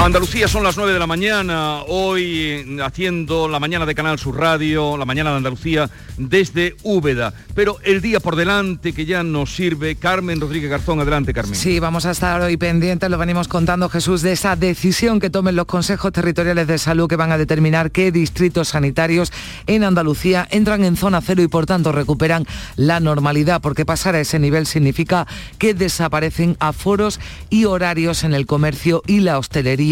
Andalucía son las 9 de la mañana, hoy haciendo la mañana de Canal Sur Radio, la mañana de Andalucía desde Úbeda. Pero el día por delante que ya nos sirve, Carmen Rodríguez Garzón, adelante Carmen. Sí, vamos a estar hoy pendientes, lo venimos contando Jesús, de esa decisión que tomen los consejos territoriales de salud que van a determinar qué distritos sanitarios en Andalucía entran en zona cero y por tanto recuperan la normalidad, porque pasar a ese nivel significa que desaparecen aforos y horarios en el comercio y la hostelería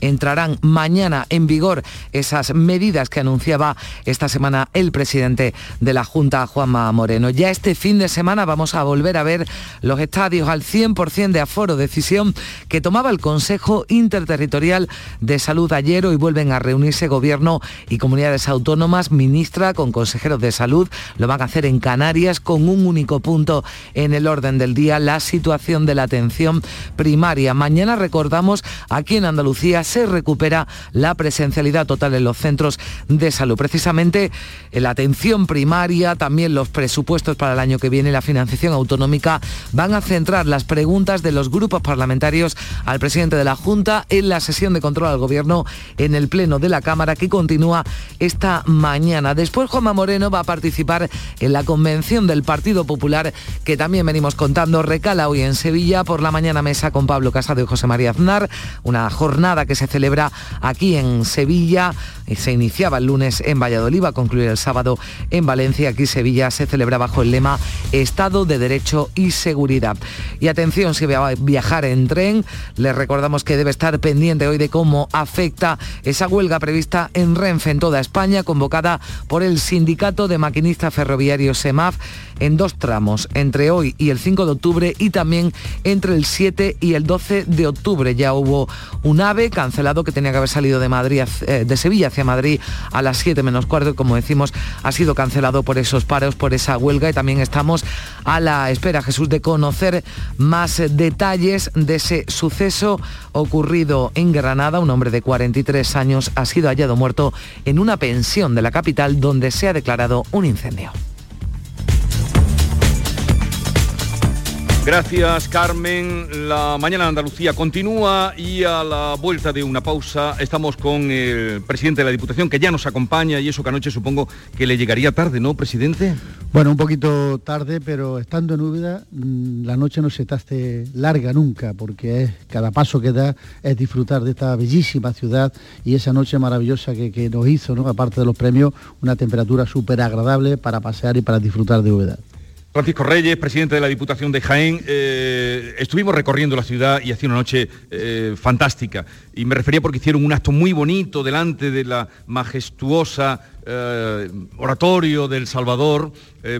entrarán mañana en vigor esas medidas que anunciaba esta semana el presidente de la Junta, Juanma Moreno. Ya este fin de semana vamos a volver a ver los estadios al 100% de aforo, decisión que tomaba el Consejo Interterritorial de Salud ayer. Hoy vuelven a reunirse gobierno y comunidades autónomas, ministra con consejeros de salud. Lo van a hacer en Canarias con un único punto en el orden del día, la situación de la atención primaria. Mañana recordamos aquí en Andalucía Andalucía se recupera la presencialidad total en los centros de salud. Precisamente la atención primaria, también los presupuestos para el año que viene, la financiación autonómica, van a centrar las preguntas de los grupos parlamentarios al presidente de la Junta en la sesión de control al Gobierno en el Pleno de la Cámara que continúa esta mañana. Después Juanma Moreno va a participar en la convención del Partido Popular que también venimos contando. Recala hoy en Sevilla por la mañana mesa con Pablo Casado y José María Aznar. Una jornada jornada que se celebra aquí en Sevilla. Se iniciaba el lunes en Valladolid, va a concluir el sábado en Valencia. Aquí Sevilla se celebra bajo el lema Estado de Derecho y Seguridad. Y atención, si va a viajar en tren, les recordamos que debe estar pendiente hoy de cómo afecta esa huelga prevista en Renfe en toda España, convocada por el Sindicato de Maquinistas Ferroviarios SEMAF en dos tramos, entre hoy y el 5 de octubre y también entre el 7 y el 12 de octubre. Ya hubo un AVE cancelado que tenía que haber salido de Madrid, eh, de Sevilla hacia Madrid a las 7 menos cuarto, como decimos, ha sido cancelado por esos paros, por esa huelga y también estamos a la espera, Jesús, de conocer más detalles de ese suceso ocurrido en Granada. Un hombre de 43 años ha sido hallado muerto en una pensión de la capital donde se ha declarado un incendio. Gracias Carmen. La mañana de Andalucía continúa y a la vuelta de una pausa estamos con el presidente de la Diputación que ya nos acompaña y eso que anoche supongo que le llegaría tarde, ¿no, presidente? Bueno, un poquito tarde, pero estando en Úbeda mm, la noche no se te larga nunca porque es, cada paso que da es disfrutar de esta bellísima ciudad y esa noche maravillosa que, que nos hizo, ¿no? aparte de los premios, una temperatura súper agradable para pasear y para disfrutar de Úbeda. Francisco Reyes, presidente de la Diputación de Jaén, eh, estuvimos recorriendo la ciudad y hacía una noche eh, fantástica. Y me refería porque hicieron un acto muy bonito delante de la majestuosa eh, oratorio del Salvador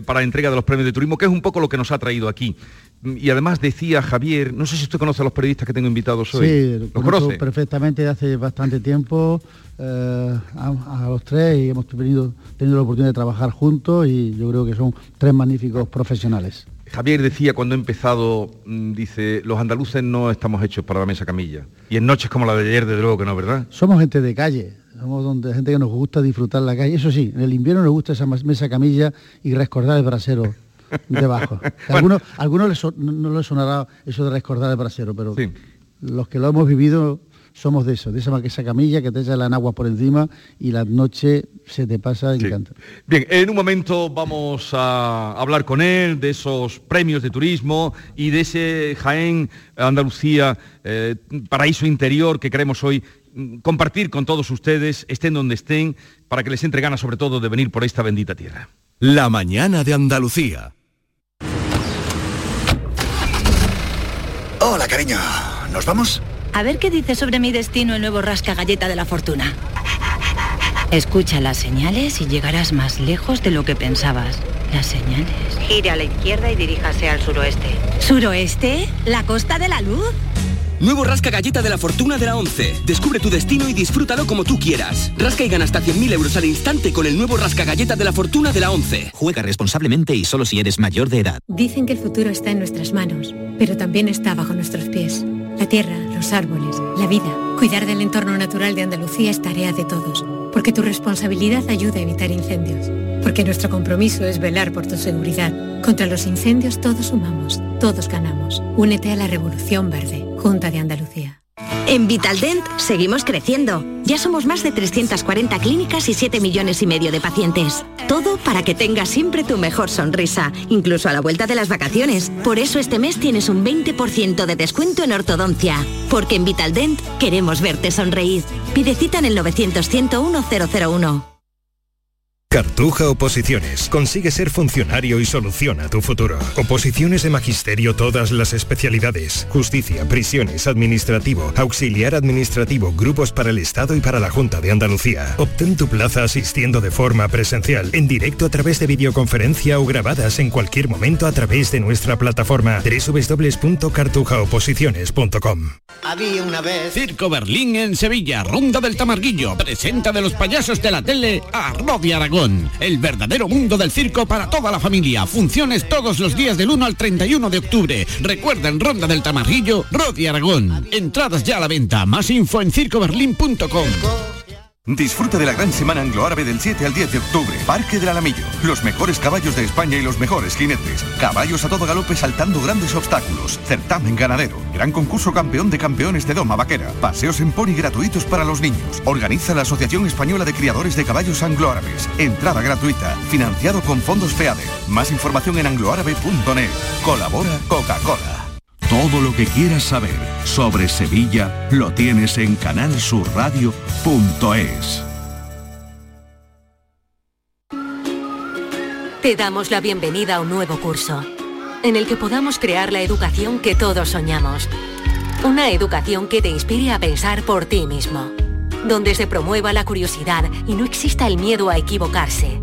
para la entrega de los premios de turismo, que es un poco lo que nos ha traído aquí. Y además decía Javier, no sé si usted conoce a los periodistas que tengo invitados hoy. Sí, los conoce perfectamente de hace bastante tiempo. Eh, a, los tres y hemos tenido, tenido la oportunidad de trabajar juntos y yo creo que son tres magníficos profesionales. Javier decía cuando he empezado, mm, dice, los andaluces no estamos hechos para la mesa camilla. Y en noches como la de ayer, desde luego que no, ¿verdad? Somos gente de calle, somos donde, gente que nos gusta disfrutar la calle. Eso sí, en el invierno nos gusta esa mesa camilla y recordar el brasero debajo. algunos, algunos no, les sonará eso de recordar el brasero, pero los que lo hemos vivido somos de eso, de esa, esa camilla que te echa la agua por encima y la noche se te pasa y encanta. Bien, en un momento vamos a hablar con él de esos premios de turismo y de ese Jaén Andalucía eh, paraíso interior que queremos hoy mm, compartir con todos ustedes, estén donde estén, para que les entre ganas sobre todo de venir por esta bendita tierra. La mañana de Andalucía. Hola, cariño. ¿Nos vamos? A ver qué dice sobre mi destino el nuevo rasca galleta de la fortuna. Escucha las señales y llegarás más lejos de lo que pensabas. Las señales. Gire a la izquierda y diríjase al suroeste. ¿Suroeste? ¿La costa de la luz? Nuevo Rasca Galleta de la Fortuna de la 11. Descubre tu destino y disfrútalo como tú quieras. Rasca y gana hasta 100.000 euros al instante con el nuevo Rasca Galleta de la Fortuna de la 11. Juega responsablemente y solo si eres mayor de edad. Dicen que el futuro está en nuestras manos, pero también está bajo nuestros pies. La tierra, los árboles, la vida. Cuidar del entorno natural de Andalucía es tarea de todos, porque tu responsabilidad ayuda a evitar incendios, porque nuestro compromiso es velar por tu seguridad. Contra los incendios todos sumamos, todos ganamos. Únete a la Revolución Verde, Junta de Andalucía. En Vitaldent seguimos creciendo. Ya somos más de 340 clínicas y 7 millones y medio de pacientes. Todo para que tengas siempre tu mejor sonrisa, incluso a la vuelta de las vacaciones. Por eso este mes tienes un 20% de descuento en ortodoncia. Porque en Vitaldent queremos verte sonreír. Pide cita en el 900 101 001. Cartuja Oposiciones. Consigue ser funcionario y soluciona tu futuro. Oposiciones de magisterio, todas las especialidades. Justicia, prisiones, administrativo, auxiliar administrativo, grupos para el Estado y para la Junta de Andalucía. Obtén tu plaza asistiendo de forma presencial, en directo a través de videoconferencia o grabadas en cualquier momento a través de nuestra plataforma www.cartujaoposiciones.com. Había una vez. Circo Berlín en Sevilla, Ronda del Tamarguillo. Presenta de los payasos de la tele a Rodi Aragón el verdadero mundo del circo para toda la familia. Funciones todos los días del 1 al 31 de octubre. Recuerda en Ronda del Tamarrillo, Rodi Aragón. Entradas ya a la venta. Más info en circoberlin.com. Disfruta de la gran semana anglo-árabe del 7 al 10 de octubre. Parque del Alamillo. Los mejores caballos de España y los mejores jinetes. Caballos a todo galope saltando grandes obstáculos. Certamen ganadero. Gran concurso campeón de campeones de Doma Vaquera. Paseos en pony gratuitos para los niños. Organiza la Asociación Española de Criadores de Caballos Anglo-Árabes. Entrada gratuita. Financiado con fondos FEADE. Más información en angloárabe.net. Colabora Coca-Cola. Todo lo que quieras saber sobre Sevilla lo tienes en canalsurradio.es. Te damos la bienvenida a un nuevo curso, en el que podamos crear la educación que todos soñamos. Una educación que te inspire a pensar por ti mismo, donde se promueva la curiosidad y no exista el miedo a equivocarse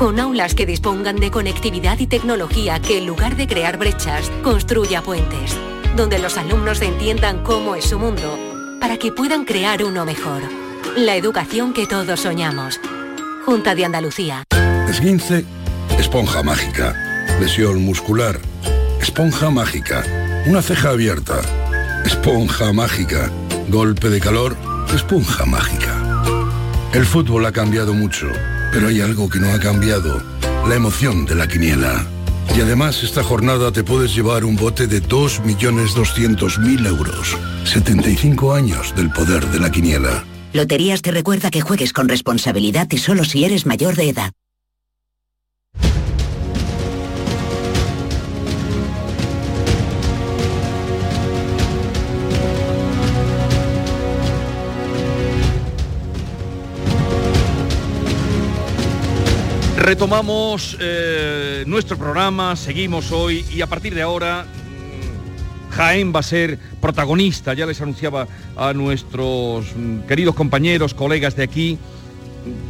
con aulas que dispongan de conectividad y tecnología que en lugar de crear brechas, construya puentes, donde los alumnos entiendan cómo es su mundo, para que puedan crear uno mejor. La educación que todos soñamos. Junta de Andalucía. Esguince, esponja mágica. Lesión muscular, esponja mágica. Una ceja abierta, esponja mágica. Golpe de calor, esponja mágica. El fútbol ha cambiado mucho pero hay algo que no ha cambiado, la emoción de la quiniela. Y además esta jornada te puedes llevar un bote de 2.200.000 euros. 75 años del poder de la quiniela. Loterías te recuerda que juegues con responsabilidad y solo si eres mayor de edad. Retomamos eh, nuestro programa, seguimos hoy y a partir de ahora mm, Jaén va a ser protagonista, ya les anunciaba a nuestros mm, queridos compañeros, colegas de aquí,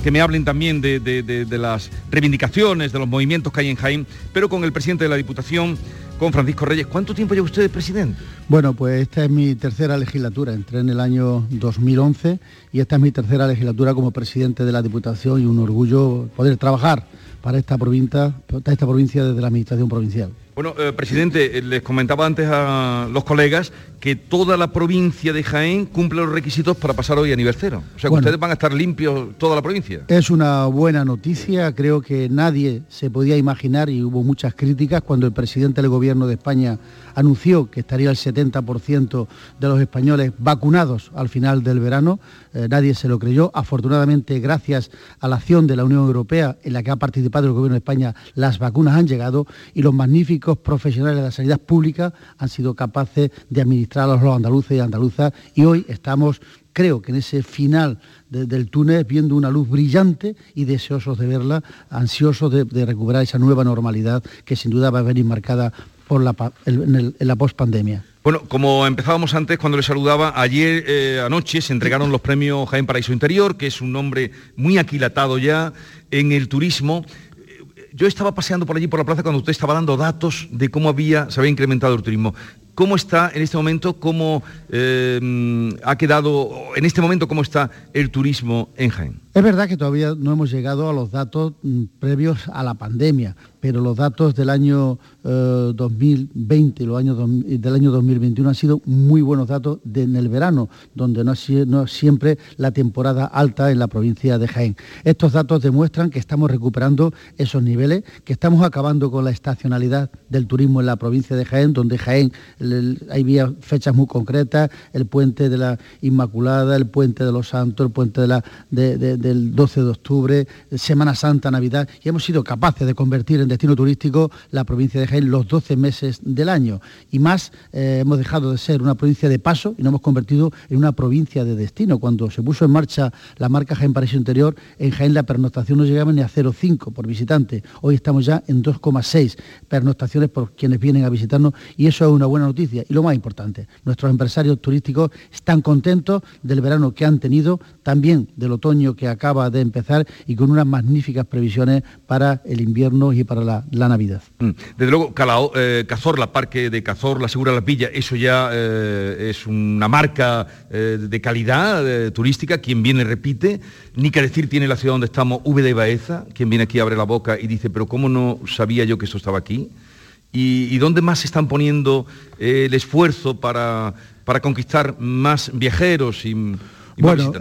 que me hablen también de, de, las reivindicaciones, de los movimientos que hay en Jaén, pero con el presidente de la Diputación, con Francisco Reyes. ¿Cuánto tiempo lleva usted de presidente? Bueno, pues esta es mi tercera legislatura. Entré en el año 2011 y esta es mi tercera legislatura como presidente de la Diputación y un orgullo poder trabajar para esta provincia, esta provincia desde la Administración Provincial. Bueno, eh, presidente, eh, les comentaba antes a los colegas que toda la provincia de Jaén cumple los requisitos para pasar hoy a nivel cero. O sea, que ustedes van a estar limpios toda la provincia. Es una buena noticia, creo que nadie se podía imaginar y hubo muchas críticas cuando el presidente del Gobierno de España anunció que estaría el 70% de los españoles vacunados al final del verano. Eh, nadie se lo creyó. Afortunadamente, gracias a la acción de la Unión Europea en la que ha participado el Gobierno de España, las vacunas han llegado y los magníficos profesionales de la sanidad pública han sido capaces de administrar a los andaluces y andaluzas y hoy estamos creo que en ese final del túnel viendo una luz brillante y deseosos de verla, ansiosos de, recuperar esa nueva normalidad que sin duda va a venir marcada por la, en, la pospandemia. Bueno, como empezábamos antes cuando le saludaba, ayer eh, anoche se entregaron los premios Jaén Paraíso Interior, que es un nombre muy aquilatado ya en el turismo. Yo estaba paseando por allí por la plaza cuando usted estaba dando datos de cómo había, se había incrementado el turismo. ¿Cómo está en este momento, cómo eh, ha quedado, en este momento, cómo está el turismo en Jaén? Es verdad que todavía no hemos llegado a los datos mm, previos a la pandemia, pero los datos del año 2020 y los años del año 2021 han sido muy buenos datos en el verano, donde no es, no siempre la temporada alta en la provincia de Jaén. Estos datos demuestran que estamos recuperando esos niveles, que estamos acabando con la estacionalidad del turismo en la provincia de Jaén, donde Jaén hay fechas muy concretas, el puente de la Inmaculada, el puente de los Santos, el puente de la, del 12 de octubre, Semana Santa, Navidad, y hemos sido capaces de convertir en destino turístico la provincia de Jaén los 12 meses del año. Y más, eh, hemos dejado de ser una provincia de paso y nos hemos convertido en una provincia de destino. Cuando se puso en marcha la marca Jaén Paraíso Interior, en Jaén la pernoctación no llegaba ni a 0,5 por visitante. Hoy estamos ya en 2,6 pernoctaciones por quienes vienen a visitarnos y eso es una buena noticia. Y lo más importante, nuestros empresarios turísticos están contentos del verano que han tenido, también del otoño que acaba de empezar y con unas magníficas previsiones para el invierno y para la, Navidad. Mm. Desde luego, eh, Cazorla, Parque de Cazorla, Segura la Villa, eso ya eh, es una marca eh, de calidad turística. Quien viene repite. Ni que decir tiene la ciudad donde estamos, V de Baeza. Quien viene aquí abre la boca y dice, pero ¿cómo no sabía yo que esto estaba aquí? ¿Y, dónde más se están poniendo el esfuerzo para, para conquistar más viajeros y, bueno,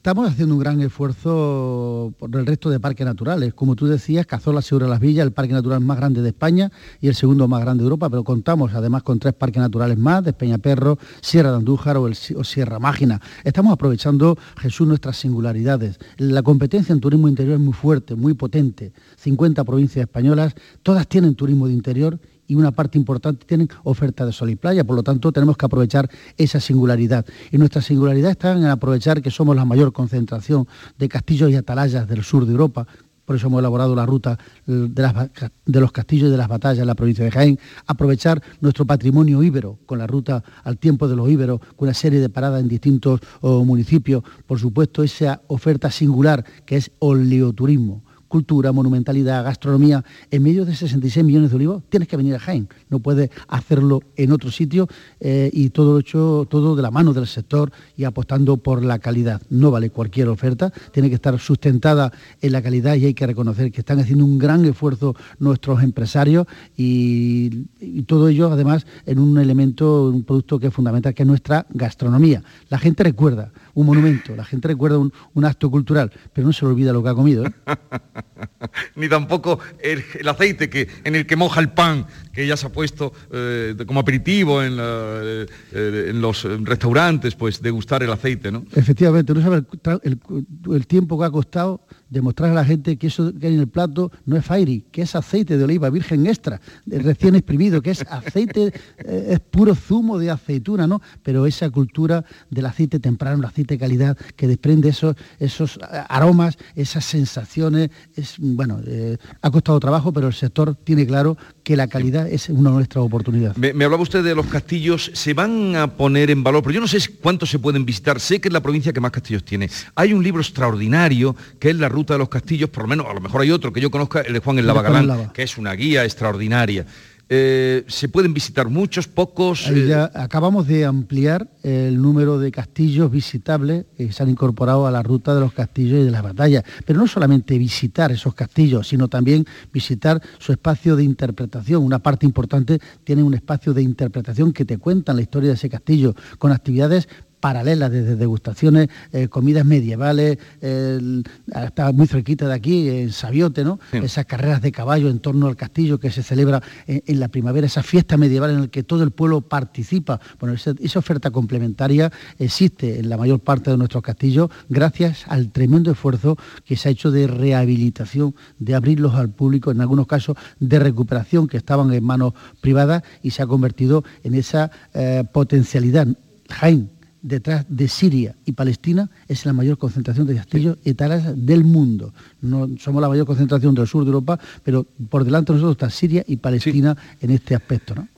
Estamos haciendo un gran esfuerzo por el resto de parques naturales. Como tú decías, Cazorla, Segura Las Villas, el parque natural más grande de España y el segundo más grande de Europa, pero contamos además con tres parques naturales más, de Peñaperro, Sierra de Andújar o, Sierra Mágina. Estamos aprovechando, Jesús, nuestras singularidades. La competencia en turismo interior es muy fuerte, muy potente. 50 provincias españolas, todas tienen turismo de interior y una parte importante tienen oferta de sol y playa, por lo tanto tenemos que aprovechar esa singularidad. Y nuestra singularidad está en aprovechar que somos la mayor concentración de castillos y atalayas del sur de Europa, por eso hemos elaborado la ruta de, los castillos y de las batallas en la provincia de Jaén, aprovechar nuestro patrimonio íbero con la ruta al tiempo de los íberos, con una serie de paradas en distintos oh, municipios, por supuesto esa oferta singular que es oleoturismo cultura, monumentalidad, gastronomía, en medio de 66 millones de olivos, tienes que venir a Jaén, no puedes hacerlo en otro sitio eh, y todo hecho, todo de la mano del sector y apostando por la calidad. No vale cualquier oferta, tiene que estar sustentada en la calidad y hay que reconocer que están haciendo un gran esfuerzo nuestros empresarios y, todo ello además en un elemento, un producto que es fundamental, que es nuestra gastronomía. La gente recuerda un monumento, la gente recuerda un, acto cultural, pero no se le olvida lo que ha comido. ¿eh? Ni tampoco el, aceite que, en el que moja el pan, que ya se ha puesto eh, como aperitivo en, eh, en, los restaurantes, pues degustar el aceite, ¿no? Efectivamente, no sabe el tiempo que ha costado demostrar a la gente que eso que hay en el plato no es fairy, que es aceite de oliva virgen extra, recién exprimido, que es aceite, eh, es puro zumo de aceituna, ¿no? Pero esa cultura del aceite temprano, el aceite de calidad, que desprende esos, esos aromas, esas sensaciones, es, bueno, eh, ha costado trabajo, pero el sector tiene claro que la calidad es una de nuestras oportunidades. Me, me, hablaba usted de los castillos, se van a poner en valor, pero yo no sé cuántos se pueden visitar, sé que es la provincia que más castillos tiene. Hay un libro extraordinario que es la ruta de los castillos, por lo menos, a lo mejor hay otro que yo conozca, el de Juan el Lavagalán, que es una guía extraordinaria. Eh, se pueden visitar muchos, pocos. Eh, acabamos de ampliar el número de castillos visitables que se han incorporado a la ruta de los castillos y de las batallas. Pero no solamente visitar esos castillos, sino también visitar su espacio de interpretación. Una parte importante tiene un espacio de interpretación que te cuentan la historia de ese castillo, con actividades paralelas, desde degustaciones, eh, comidas medievales, está muy cerquita de aquí, en Sabiote, ¿no? Esas carreras de caballo en torno al castillo que se celebra en, la primavera, esa fiesta medieval en la que todo el pueblo participa. Bueno, esa, oferta complementaria existe en la mayor parte de nuestros castillos gracias al tremendo esfuerzo que se ha hecho de rehabilitación, de abrirlos al público, en algunos casos de recuperación que estaban en manos privadas y se ha convertido en esa eh, potencialidad. Jaén, detrás de Siria y Palestina es la mayor concentración de castillos y talas del mundo. No somos la mayor concentración del sur de Europa, pero por delante de nosotros está Siria y Palestina en este aspecto. ¿no?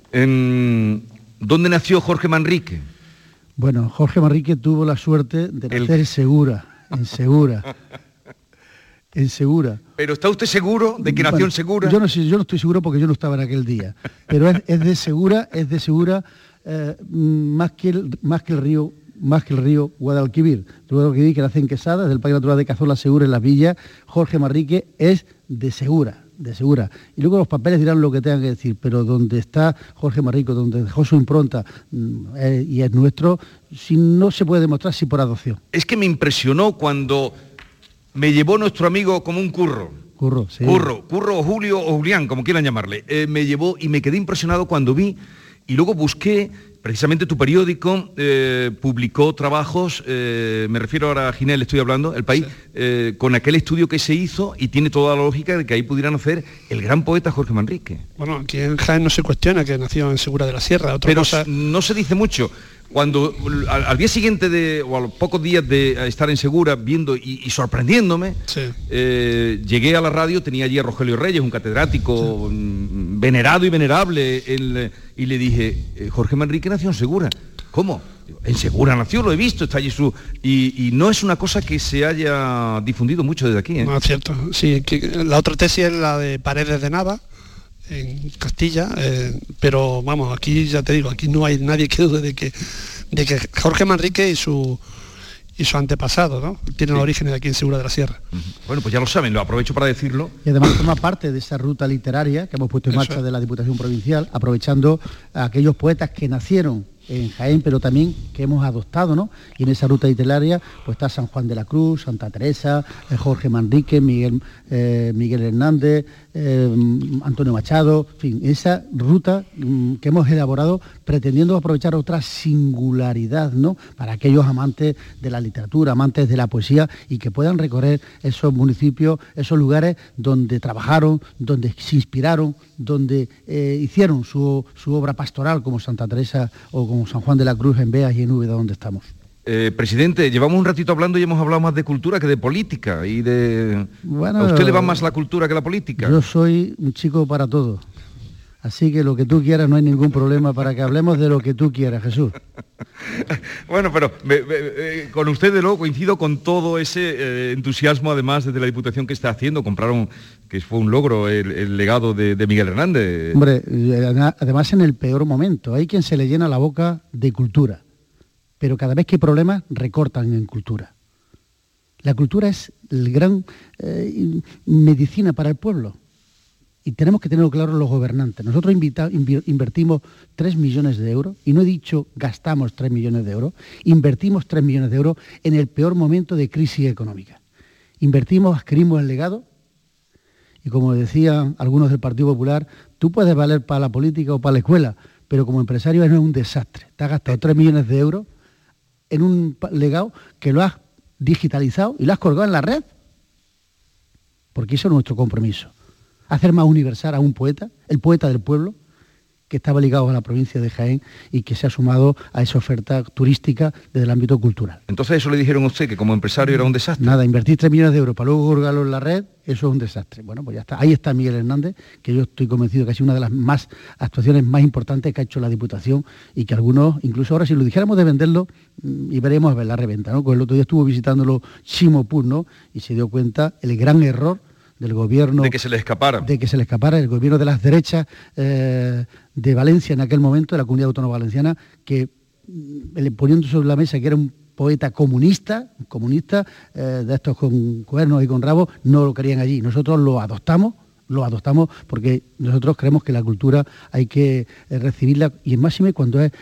¿Dónde nació Jorge Manrique? Bueno, Jorge Manrique tuvo la suerte de nacer en Segura, en Segura. en Segura. ¿Pero está usted seguro de que nació en Segura? Yo no, yo no estoy seguro porque yo no estaba en aquel día. Pero es, es de Segura, es de Segura eh, más, que el, más que el río más que el río Guadalquivir. Guadalquivir, que nace en Quesada, del Parque Natural de Cazola Segura, en las villas, Jorge Marrique, es de Segura, de Segura. Y luego los papeles dirán lo que tengan que decir, pero donde está Jorge Marrico, donde dejó su impronta mm, eh, y es nuestro, si no se puede demostrar si por adopción. Es que me impresionó cuando me llevó nuestro amigo como un curro. Curro, sí. Curro, Curro o Julio o Julián, como quieran llamarle. Eh, me llevó y me quedé impresionado cuando vi Y luego busqué precisamente tu periódico eh, publicó trabajos, eh, me refiero ahora a Ginel, estoy hablando, el país, eh, con aquel estudio que se hizo y tiene toda la lógica de que ahí pudieran hacer el gran poeta Jorge Manrique. Bueno, aquí en Jaén no se cuestiona que nació en Segura de la Sierra. Otra Pero cosa... no se dice mucho. Cuando al, al, día siguiente de, o a los pocos días de estar en Segura viendo y, y sorprendiéndome, sí. eh, llegué a la radio, tenía allí a Rogelio Reyes, un catedrático sí. venerado y venerable, el, y le dije, eh, Jorge Manrique nació en Segura. ¿Cómo? En Segura nació, lo he visto, está allí su... Y, y, no es una cosa que se haya difundido mucho desde aquí. ¿eh? No, es cierto. Sí, que la otra tesis es la de Paredes de Nava, en Castilla, eh, pero vamos, aquí ya te digo, aquí no hay nadie que dude de que, de que Jorge Manrique y su y su antepasado, ¿no? Tienen sí. orígenes aquí en Segura de la Sierra. Uh -huh. Bueno, pues ya lo saben, lo aprovecho para decirlo. Y además forma parte de esa ruta literaria que hemos puesto en marcha de la Diputación Provincial, aprovechando a aquellos poetas que nacieron en Jaén, pero también que hemos adoptado, ¿no? Y en esa ruta literaria pues está San Juan de la Cruz, Santa Teresa, eh, Jorge Manrique, Miguel, eh, Miguel Hernández, eh, Antonio Machado, en fin, esa ruta mm, que hemos elaborado pretendiendo aprovechar otra singularidad, ¿no? Para aquellos amantes de la literatura, amantes de la poesía y que puedan recorrer esos municipios, esos lugares donde trabajaron, donde se inspiraron, donde eh, hicieron su, su, obra pastoral como Santa Teresa o como San Juan de la Cruz en Beas y en Úbeda, donde estamos. Eh, presidente, llevamos un ratito hablando y hemos hablado más de cultura que de política y de... Bueno, ¿A usted le va más la cultura que la política? Yo soy un chico para todo. Así que lo que tú quieras no hay ningún problema para que hablemos de lo que tú quieras, Jesús. bueno, pero me, me, eh, con usted de luego coincido con todo ese eh, entusiasmo, además, desde la Diputación que está haciendo. Compraron, que fue un logro, el, el legado de, de, Miguel Hernández. Hombre, además en el peor momento. Hay quien se le llena la boca de cultura, pero cada vez que hay problemas recortan en cultura. La cultura es el gran eh, medicina para el pueblo y tenemos que tenerlo claro los gobernantes. Nosotros invertimos 3 millones de euros, y no he dicho gastamos 3 millones de euros, invertimos 3 millones de euros en el peor momento de crisis económica. Invertimos, adquirimos el legado, y como decían algunos del Partido Popular, tú puedes valer para la política o para la escuela, pero como empresario es un desastre. Te has gastado 3 millones de euros en un legado que lo has digitalizado y lo has colgado en la red, porque eso es nuestro compromiso. Hacer más universal a un poeta, el poeta del pueblo, que estaba ligado a la provincia de Jaén y que se ha sumado a esa oferta turística desde el ámbito cultural. Entonces eso le dijeron a usted que como empresario era un desastre. Nada, invertir 3 millones de euros para luego colgarlo en la red, eso es un desastre. Bueno, pues ya está. Ahí está Miguel Hernández, que yo estoy convencido que ha sido una de las más actuaciones más importantes que ha hecho la Diputación y que algunos, incluso ahora si lo dijéramos de venderlo, y veremos a ver la reventa, ¿no? Pues el otro día estuvo visitándolo Chimo Pur, ¿no? Y se dio cuenta el gran error del gobierno... De que se le escapara. De que se le escapara el gobierno de las derechas eh, de Valencia en aquel momento, de la Comunidad Autónoma Valenciana, que eh, poniendo sobre la mesa que era un poeta comunista, comunista, eh, de estos con cuernos y con rabos, no lo querían allí. Nosotros lo adoptamos, lo adoptamos porque nosotros creemos que la cultura hay que recibirla y en máxime cuando es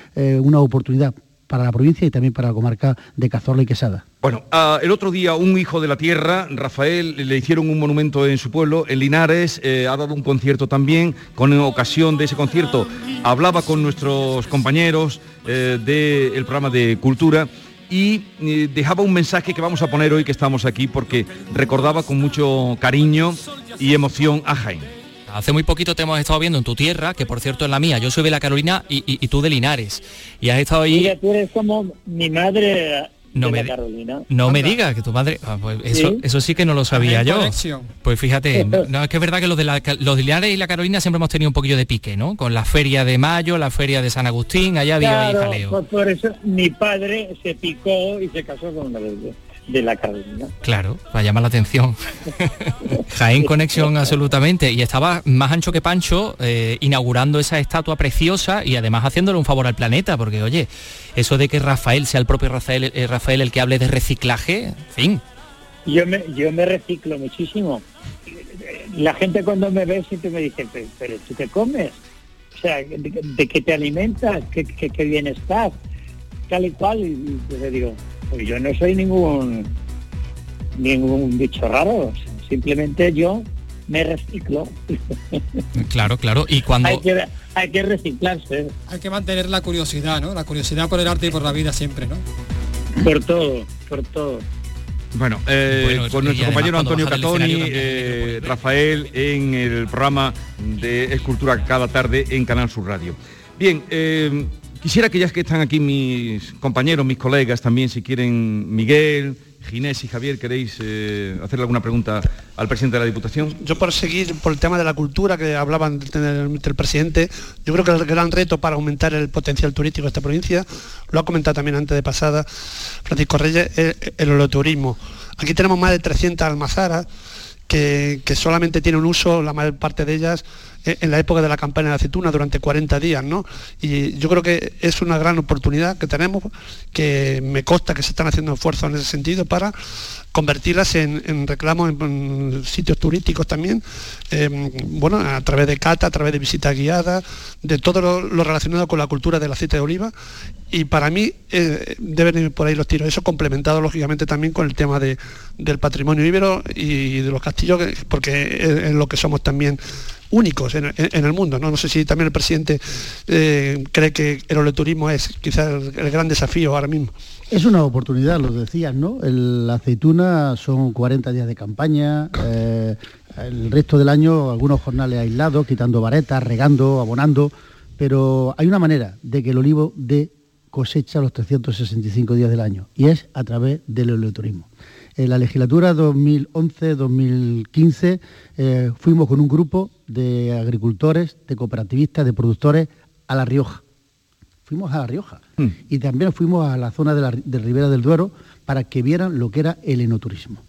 una oportunidad para la provincia y también para la comarca de Cazorla y Quesada. Bueno, uh, el otro día un hijo de la tierra, Rafael, le hicieron un monumento en su pueblo, en Linares, eh, ha dado un concierto también, con ocasión de ese concierto hablaba con nuestros compañeros eh, del programa de Cultura y eh, dejaba un mensaje que vamos a poner hoy que estamos aquí porque recordaba con mucho cariño y emoción a Jaime. Hace muy poquito te hemos estado viendo en tu tierra, que por cierto es la mía. Yo soy de la Carolina y, y, y tú de Linares. Y has estado ahí... Mira, tú eres como mi madre no de me, la Carolina. No me digas que tu madre... Ah, pues eso, ¿Sí? eso sí que no lo sabía yo. Conexión. Pues fíjate, no, es que es verdad que los de, la, los de Linares y la Carolina siempre hemos tenido un poquillo de pique, ¿no? Con la feria de mayo, la feria de San Agustín, allá había claro, ahí jaleo. Pues por eso mi padre se picó y se casó con una de de la Carolina. Claro, para llamar la atención. Jaén Conexión absolutamente. Y estaba más ancho que Pancho eh, inaugurando esa estatua preciosa y además haciéndole un favor al planeta, porque oye, eso de que Rafael sea el propio Rafael, eh, Rafael el que hable de reciclaje, en fin. Yo me, yo me reciclo muchísimo. La gente cuando me ve siempre me dice, pero, pero ¿tú qué comes? O sea, ¿de, de qué te alimentas? ¿Qué, qué, qué bien estás? Tal y cual. Y le digo, pues yo no soy ningún ningún bicho raro, simplemente yo me reciclo. Claro, claro. Y cuando... hay, que, hay que reciclarse. Hay que mantener la curiosidad, ¿no? La curiosidad por el arte y por la vida siempre, ¿no? Por todo, por todo. Bueno, eh, con nuestro compañero Antonio Catoni, eh, Rafael, en el programa de Escultura cada tarde en Canal Sur Radio. Bien, eh, quisiera que ya que están aquí mis compañeros, mis colegas también, si quieren, Miguel, Ginés y Javier, ¿queréis eh, hacerle alguna pregunta al presidente de la Diputación? Yo por seguir por el tema de la cultura que hablaban del, presidente, yo creo que el gran reto para aumentar el potencial turístico de esta provincia, lo ha comentado también antes de pasada Francisco Reyes, es el holoturismo. Aquí tenemos más de 300 almazaras que, que solamente tienen uso, la mayor parte de ellas, en la época de la campaña de aceituna durante 40 días, ¿no? Y yo creo que es una gran oportunidad que tenemos, que me consta que se están haciendo esfuerzos en ese sentido para convertirlas en, reclamos en, sitios turísticos también, eh, bueno, a través de cata, a través de visitas guiadas, de todo lo, lo, relacionado con la cultura del aceite de oliva. Y para mí eh, deben ir por ahí los tiros. Eso complementado lógicamente también con el tema de, del patrimonio íbero y de los castillos, porque es, es lo que somos también únicos en, el mundo. ¿no? no sé si también el presidente eh, cree que el oleoturismo es quizás el, gran desafío ahora mismo. Es una oportunidad, lo decías, ¿no? El, la aceituna son 40 días de campaña, eh, el resto del año algunos jornales aislados, quitando varetas, regando, abonando, pero hay una manera de que el olivo dé cosecha los 365 días del año y es a través del oleoturismo. En la legislatura 2011-2015 eh, fuimos con un grupo de agricultores, de cooperativistas, de productores a La Rioja. Fuimos a La Rioja mm. y también fuimos a la zona de, la, de Ribera del Duero para que vieran lo que era el enoturismo.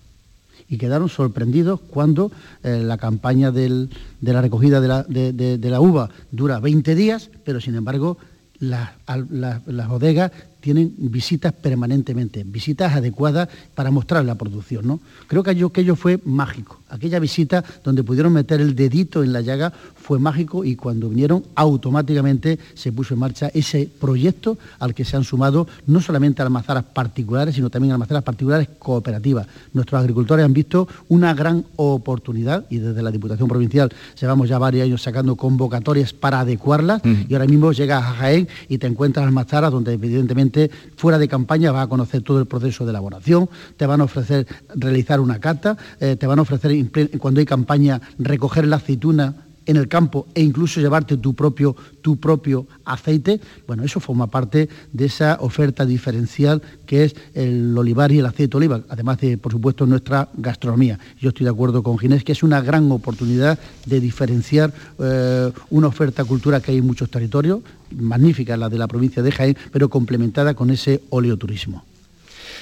Y quedaron sorprendidos cuando eh, la campaña del, de la recogida de la, de, de la, uva dura 20 días, pero sin embargo las, las, las bodegas tienen visitas permanentemente, visitas adecuadas para mostrar la producción. ¿no? Creo que aquello fue mágico. Aquella visita donde pudieron meter el dedito en la llaga fue mágico y cuando vinieron automáticamente se puso en marcha ese proyecto al que se han sumado no solamente almazaras particulares, sino también almazaras particulares cooperativas. Nuestros agricultores han visto una gran oportunidad y desde la Diputación Provincial llevamos ya varios años sacando convocatorias para adecuarlas mm. y ahora mismo llegas a Jaén y te encuentras almazaras donde evidentemente fuera de campaña vas a conocer todo el proceso de elaboración, te van a ofrecer realizar una cata, eh, te van a ofrecer cuando hay campaña recoger la aceituna en el campo e incluso llevarte tu propio, tu propio aceite, bueno, eso forma parte de esa oferta diferencial que es el olivar y el aceite de oliva, además de, por supuesto, nuestra gastronomía. Yo estoy de acuerdo con Ginés que es una gran oportunidad de diferenciar eh, una oferta cultural que hay en muchos territorios, magnífica la de la provincia de Jaén, pero complementada con ese oleoturismo.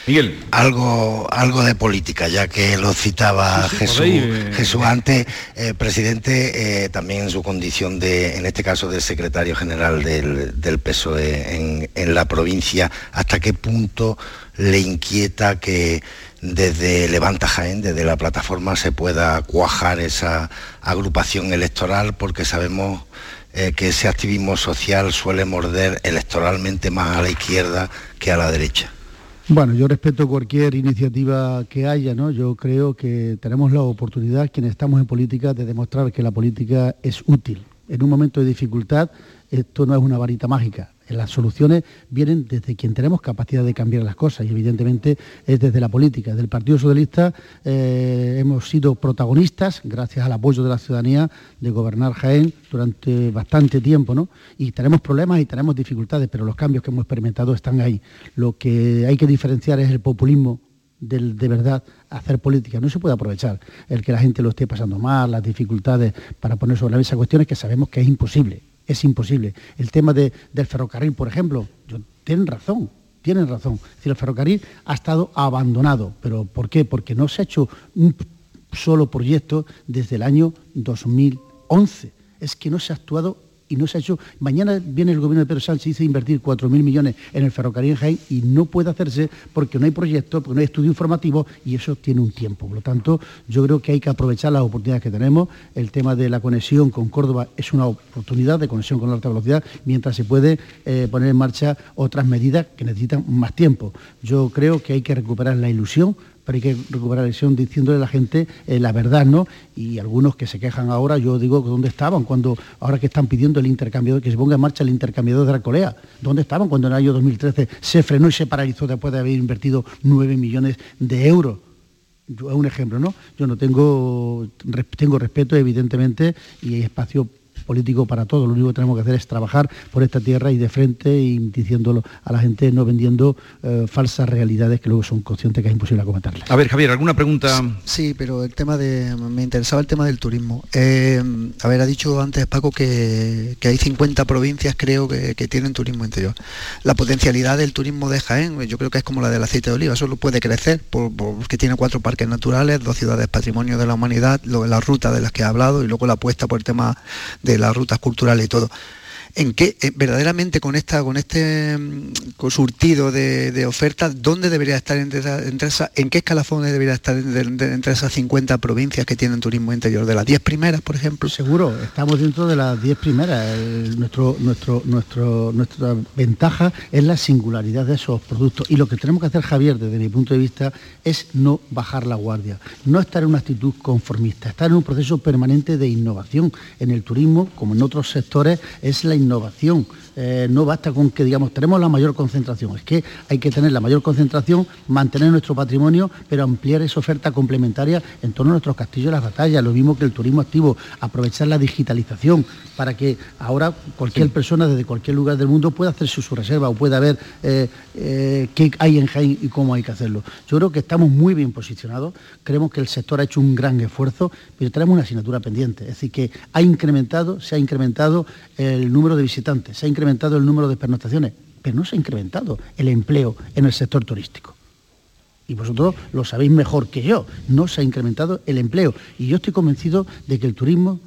Miguel. Algo, algo de política, ya que lo citaba sí, sí, Jesús, ahí, eh, Jesús antes, eh, presidente, eh, también en su condición de, en este caso, del secretario general del, del PSOE en, en la provincia, ¿hasta qué punto le inquieta que desde Levanta Jaén, desde la plataforma, se pueda cuajar esa agrupación electoral? Porque sabemos eh, que ese activismo social suele morder electoralmente más a la izquierda que a la derecha. Bueno, yo respeto cualquier iniciativa que haya, ¿no? Yo creo que tenemos la oportunidad, quienes estamos en política, de demostrar que la política es útil. En un momento de dificultad, esto no es una varita mágica. Las soluciones vienen desde quien tenemos capacidad de cambiar las cosas y evidentemente es desde la política. Del Partido Socialista eh, hemos sido protagonistas, gracias al apoyo de la ciudadanía, de gobernar Jaén durante bastante tiempo, ¿no? Y tenemos problemas y tenemos dificultades, pero los cambios que hemos experimentado están ahí. Lo que hay que diferenciar es el populismo del, de verdad hacer política. No se puede aprovechar el que la gente lo esté pasando mal, las dificultades para poner sobre la mesa cuestiones que sabemos que es imposible es imposible. El tema de, del ferrocarril, por ejemplo, yo, tienen razón, tienen razón. Es el ferrocarril ha estado abandonado. ¿Pero por qué? Porque no se ha hecho un solo proyecto desde el año 2011. Es que no se ha actuado y no se ha hecho. Mañana viene el gobierno de Pedro Sánchez y dice invertir 4.000 millones en el ferrocarril en Jaén y no puede hacerse porque no hay proyecto, porque no hay estudio informativo y eso tiene un tiempo. Por lo tanto, yo creo que hay que aprovechar las oportunidades que tenemos. El tema de la conexión con Córdoba es una oportunidad de conexión con la alta velocidad, mientras se puede eh, poner en marcha otras medidas que necesitan más tiempo. Yo creo que hay que recuperar la ilusión pero hay que recuperar la ilusión diciéndole a la gente eh, la verdad, ¿no? Y algunos que se quejan ahora, yo digo, ¿dónde estaban cuando, ahora que están pidiendo el intercambiador, que se ponga en marcha el intercambiador de la? ¿Dónde estaban cuando en el año 2013 se frenó y se paralizó después de haber invertido 9 millones de euros? es un ejemplo, ¿no? Yo no tengo, tengo respeto, evidentemente, y hay espacio político para todo. Lo único que tenemos que hacer es trabajar por esta tierra y de frente y diciéndolo a la gente, no vendiendo eh, falsas realidades que luego son conscientes que es imposible acometerlas. A ver, Javier, ¿alguna pregunta? Sí, pero el tema de. Me interesaba el tema del turismo. Eh, a ver, ha dicho antes Paco que, hay 50 provincias, creo, que, tienen turismo interior. La potencialidad del turismo de Jaén, yo creo que es como la del aceite de oliva, solo puede crecer porque tiene cuatro parques naturales, dos ciudades patrimonio de la humanidad, la ruta de las que ha hablado y luego la apuesta por el tema de las rutas culturales y todo en qué eh, verdaderamente con esta con este mm, surtido de, ofertas dónde debería estar entre, en qué escalafones debería estar entre, esas 50 provincias que tienen turismo interior de las 10 primeras por ejemplo. Seguro estamos dentro de las 10 primeras. Nuestro nuestro nuestro nuestra ventaja es la singularidad de esos productos. Y lo que tenemos que hacer Javier desde mi punto de vista es no bajar la guardia. No estar en una actitud conformista. Estar en un proceso permanente de innovación en el turismo como en otros sectores es la innovación. Eh, no basta con que digamos tenemos la mayor concentración, es que hay que tener la mayor concentración, mantener nuestro patrimonio, pero ampliar esa oferta complementaria en torno a nuestros castillos y las batallas, lo mismo que el turismo activo, aprovechar la digitalización para que ahora cualquier persona desde cualquier lugar del mundo pueda hacerse su reserva o pueda ver eh, eh, qué hay en Jaén y cómo hay que hacerlo. Yo creo que estamos muy bien posicionados, creemos que el sector ha hecho un gran esfuerzo, pero tenemos una asignatura pendiente, es decir, que ha incrementado, se ha incrementado el número de visitantes, se ha incrementado el número de pernoctaciones, pero no se ha incrementado el empleo en el sector turístico. Y vosotros lo sabéis mejor que yo, no se ha incrementado el empleo. Y yo estoy convencido de que el turismo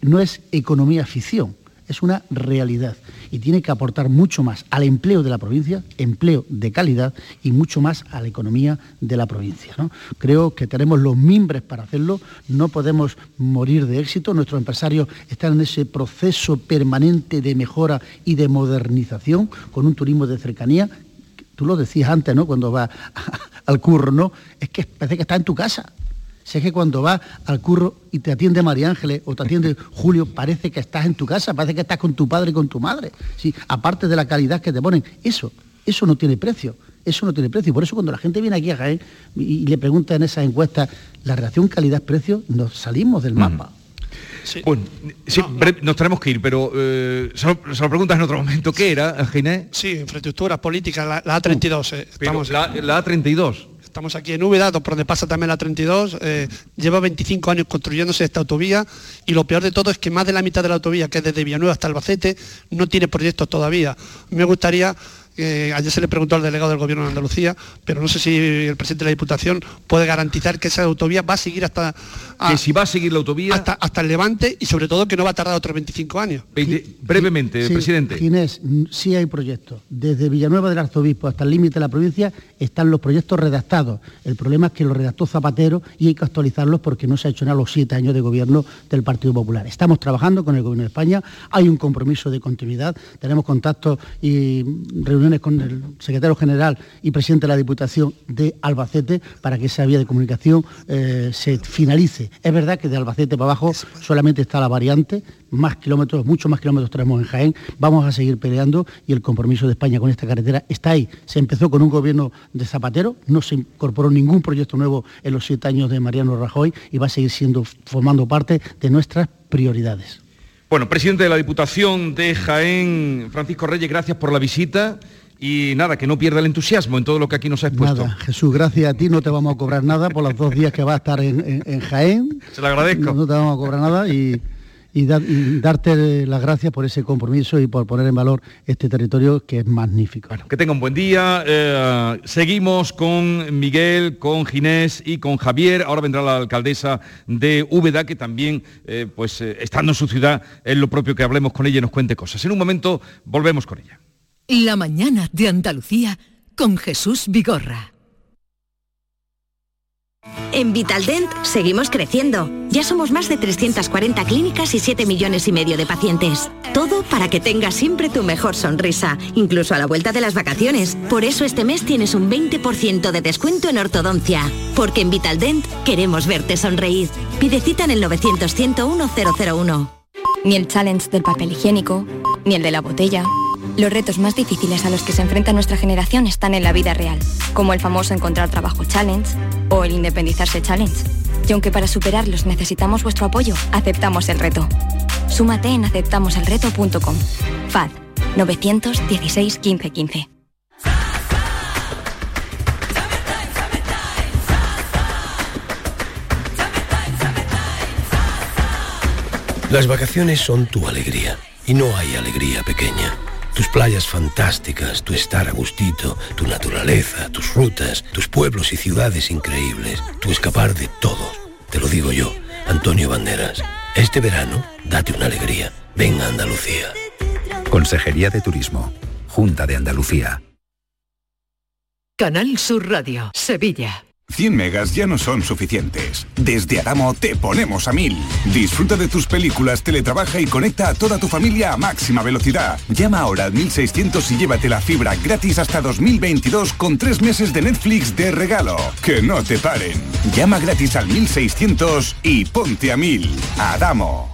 no es economía ficción, es una realidad y tiene que aportar mucho más al empleo de la provincia, empleo de calidad y mucho más a la economía de la provincia. Creo que tenemos los mimbres para hacerlo, no podemos morir de éxito, nuestros empresarios están en ese proceso permanente de mejora y de modernización con un turismo de cercanía. Tú lo decías antes, ¿no? Cuando vas al curro, ¿no? Es que parece que está en tu casa si es que cuando vas al curro y te atiende María Ángeles o te atiende Julio, parece que estás en tu casa, parece que estás con tu padre y con tu madre. ¿sí? Aparte de la calidad que te ponen. Eso, eso no tiene precio. Eso no tiene precio. Por eso cuando la gente viene aquí a Jaén y, le pregunta en esas encuestas la relación calidad-precio, nos salimos del mapa. Bueno, sí, nos tenemos que ir, pero eh, se, lo, preguntas en otro momento. ¿Qué era, Ginés? Sí, infraestructuras políticas, la, A32. Eh, estamos... la, la A32 estamos aquí en Úbeda, por donde pasa también la 32, eh, lleva 25 años construyéndose esta autovía y lo peor de todo es que más de la mitad de la autovía, que es desde Villanueva hasta Albacete, no tiene proyectos todavía. Me gustaría ayer se le preguntó al delegado del Gobierno de Andalucía, pero no sé si el presidente de la Diputación puede garantizar que esa autovía va a seguir hasta... que si va a seguir la autovía... Hasta, hasta, el Levante y sobre todo que no va a tardar otros 25 años. brevemente, presidente. Ginés, sí hay proyectos. Desde Villanueva del Arzobispo hasta el límite de la provincia están los proyectos redactados. El problema es que los redactó Zapatero y hay que actualizarlos porque no se ha hecho nada los siete años de gobierno del Partido Popular. Estamos trabajando con el Gobierno de España, hay un compromiso de continuidad, tenemos contactos y reuniones con el secretario general y presidente de la Diputación de Albacete para que esa vía de comunicación eh, se finalice. Es verdad que de Albacete para abajo solamente está la variante, más kilómetros, muchos más kilómetros tenemos en Jaén, vamos a seguir peleando y el compromiso de España con esta carretera está ahí. Se empezó con un gobierno de Zapatero, no se incorporó ningún proyecto nuevo en los siete años de Mariano Rajoy y va a seguir siendo, formando parte de nuestras prioridades. Bueno, presidente de la Diputación de Jaén, Francisco Reyes, gracias por la visita. Y nada, que no pierda el entusiasmo en todo lo que aquí nos ha expuesto. Nada, Jesús, gracias a ti, no te vamos a cobrar nada por los dos días que va a estar en, Jaén. Se lo agradezco. No, te vamos a cobrar nada y, darte las gracias por ese compromiso y por poner en valor este territorio que es magnífico. Bueno, que tenga un buen día. Eh, seguimos con Miguel, con Ginés y con Javier. Ahora vendrá la alcaldesa de Úbeda, que también, eh, pues eh, estando en su ciudad, es lo propio que hablemos con ella y nos cuente cosas. En un momento volvemos con ella. La mañana de Andalucía con Jesús Vigorra. En Vitaldent seguimos creciendo. Ya somos más de 340 clínicas y 7 millones y medio de pacientes. Todo para que tengas siempre tu mejor sonrisa, incluso a la vuelta de las vacaciones. Por eso este mes tienes un 20% de descuento en ortodoncia. Porque en Vitaldent queremos verte sonreír. Pide cita en el 900 101 001. Ni el challenge del papel higiénico, ni el de la botella. Los retos más difíciles a los que se enfrenta nuestra generación están en la vida real, como el famoso encontrar trabajo challenge o el independizarse challenge. Y aunque para superarlos necesitamos vuestro apoyo, aceptamos el reto. Súmate en aceptamoselreto.com. FAD 916 15 15. Las vacaciones son tu alegría y no hay alegría pequeña. Tus playas fantásticas, tu estar a gustito, tu naturaleza, tus rutas, tus pueblos y ciudades increíbles, tu escapar de todo. Te lo digo yo, Antonio Banderas. Este verano, date una alegría. Ven a Andalucía. Consejería de Turismo. Junta de Andalucía. Canal Sur Radio, Sevilla. 100 megas ya no son suficientes. Desde Adamo te ponemos a 1000. Disfruta de tus películas, teletrabaja y conecta a toda tu familia a máxima velocidad. Llama ahora al 1600 y llévate la fibra gratis hasta 2022 con tres meses de Netflix de regalo. Que no te paren. Llama gratis al 1600 y ponte a 1000. Adamo.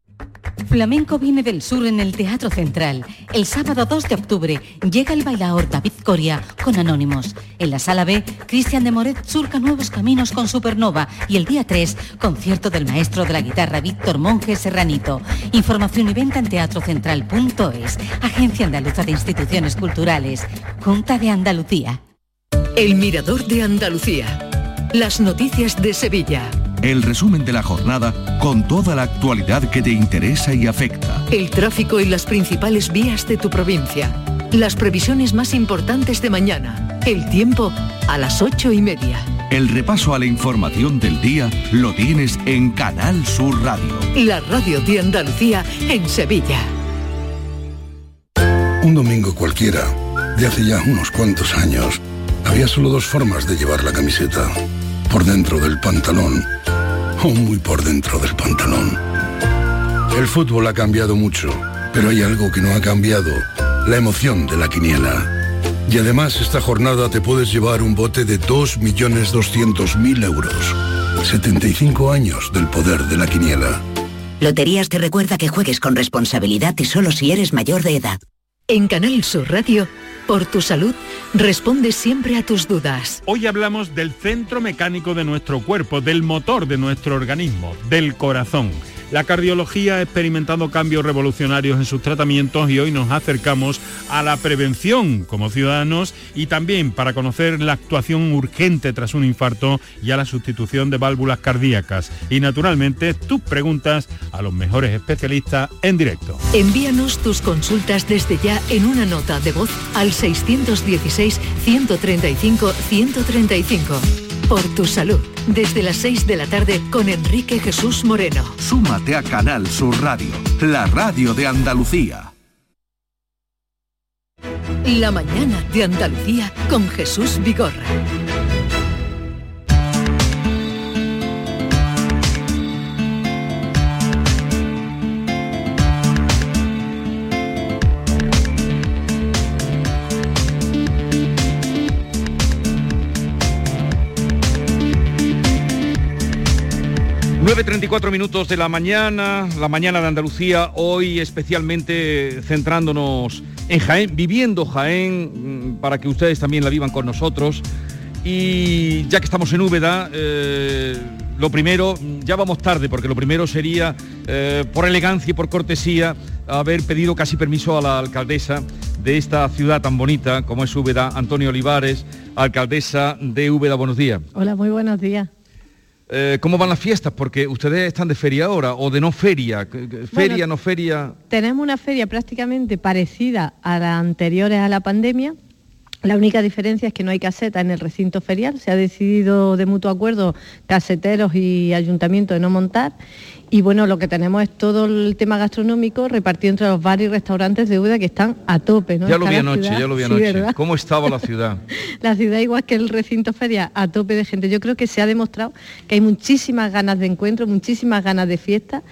Flamenco viene del sur en el Teatro Central. El sábado 2 de octubre llega el bailaor David Coria con Anónimos. En la sala B, Cristian de Moret surca nuevos caminos con Supernova. Y el día 3, concierto del maestro de la guitarra Víctor Monge Serranito. Información y venta en teatrocentral.es. Agencia Andaluza de Instituciones Culturales. Junta de Andalucía. El Mirador de Andalucía. Las noticias de Sevilla. El resumen de la jornada con toda la actualidad que te interesa y afecta. El tráfico y las principales vías de tu provincia. Las previsiones más importantes de mañana. El tiempo a las ocho y media. El repaso a la información del día lo tienes en Canal Sur Radio. La radio de Andalucía en Sevilla. Un domingo cualquiera, de hace ya unos cuantos años, había solo dos formas de llevar la camiseta. Por dentro del pantalón o muy por dentro del pantalón. El fútbol ha cambiado mucho, pero hay algo que no ha cambiado, la emoción de la quiniela. Y además esta jornada te puedes llevar un bote de 2.200.000 euros. 75 años del poder de la quiniela. Loterías te recuerda que juegues con responsabilidad y solo si eres mayor de edad. En Canal Sur Radio, por tu salud, responde siempre a tus dudas. Hoy hablamos del centro mecánico de nuestro cuerpo, del motor de nuestro organismo, del corazón. La cardiología ha experimentado cambios revolucionarios en sus tratamientos y hoy nos acercamos a la prevención como ciudadanos y también para conocer la actuación urgente tras un infarto y a la sustitución de válvulas cardíacas. Y naturalmente tus preguntas a los mejores especialistas en directo. Envíanos tus consultas desde ya en una nota de voz al 616-135-135. Por tu salud, desde las 6 de la tarde con Enrique Jesús Moreno. Súmate a Canal Sur Radio, la radio de Andalucía. La mañana de Andalucía con Jesús Vigorra. ...9.34 minutos de la mañana, la mañana de Andalucía, hoy especialmente centrándonos en Jaén, viviendo Jaén, mm, para que ustedes también la vivan con nosotros. Y ya que estamos en Úbeda, eh, lo primero, ya vamos tarde, porque lo primero sería, eh, por elegancia y por cortesía, haber pedido casi permiso a la alcaldesa de esta ciudad tan bonita como es Úbeda, Antonio Olivares, alcaldesa de Úbeda. Buenos días. Hola, muy buenos días. Eh, ¿Cómo van las fiestas? Porque ustedes están de feria ahora o de no feria. Feria, no feria. Tenemos una feria prácticamente parecida a las anteriores a la pandemia. La única diferencia es que no hay caseta en el recinto ferial. Se ha decidido de mutuo acuerdo caseteros y ayuntamientos de no montar y bueno, lo que tenemos es todo el tema gastronómico repartido entre los bares y restaurantes de Úbeda que están a tope. Ya lo vi anoche, ya lo vi anoche. ¿Cómo estaba la ciudad? la ciudad igual que el recinto feria, a tope de gente. Yo creo que se ha demostrado que hay muchísimas ganas de encuentro, muchísimas ganas de fiesta.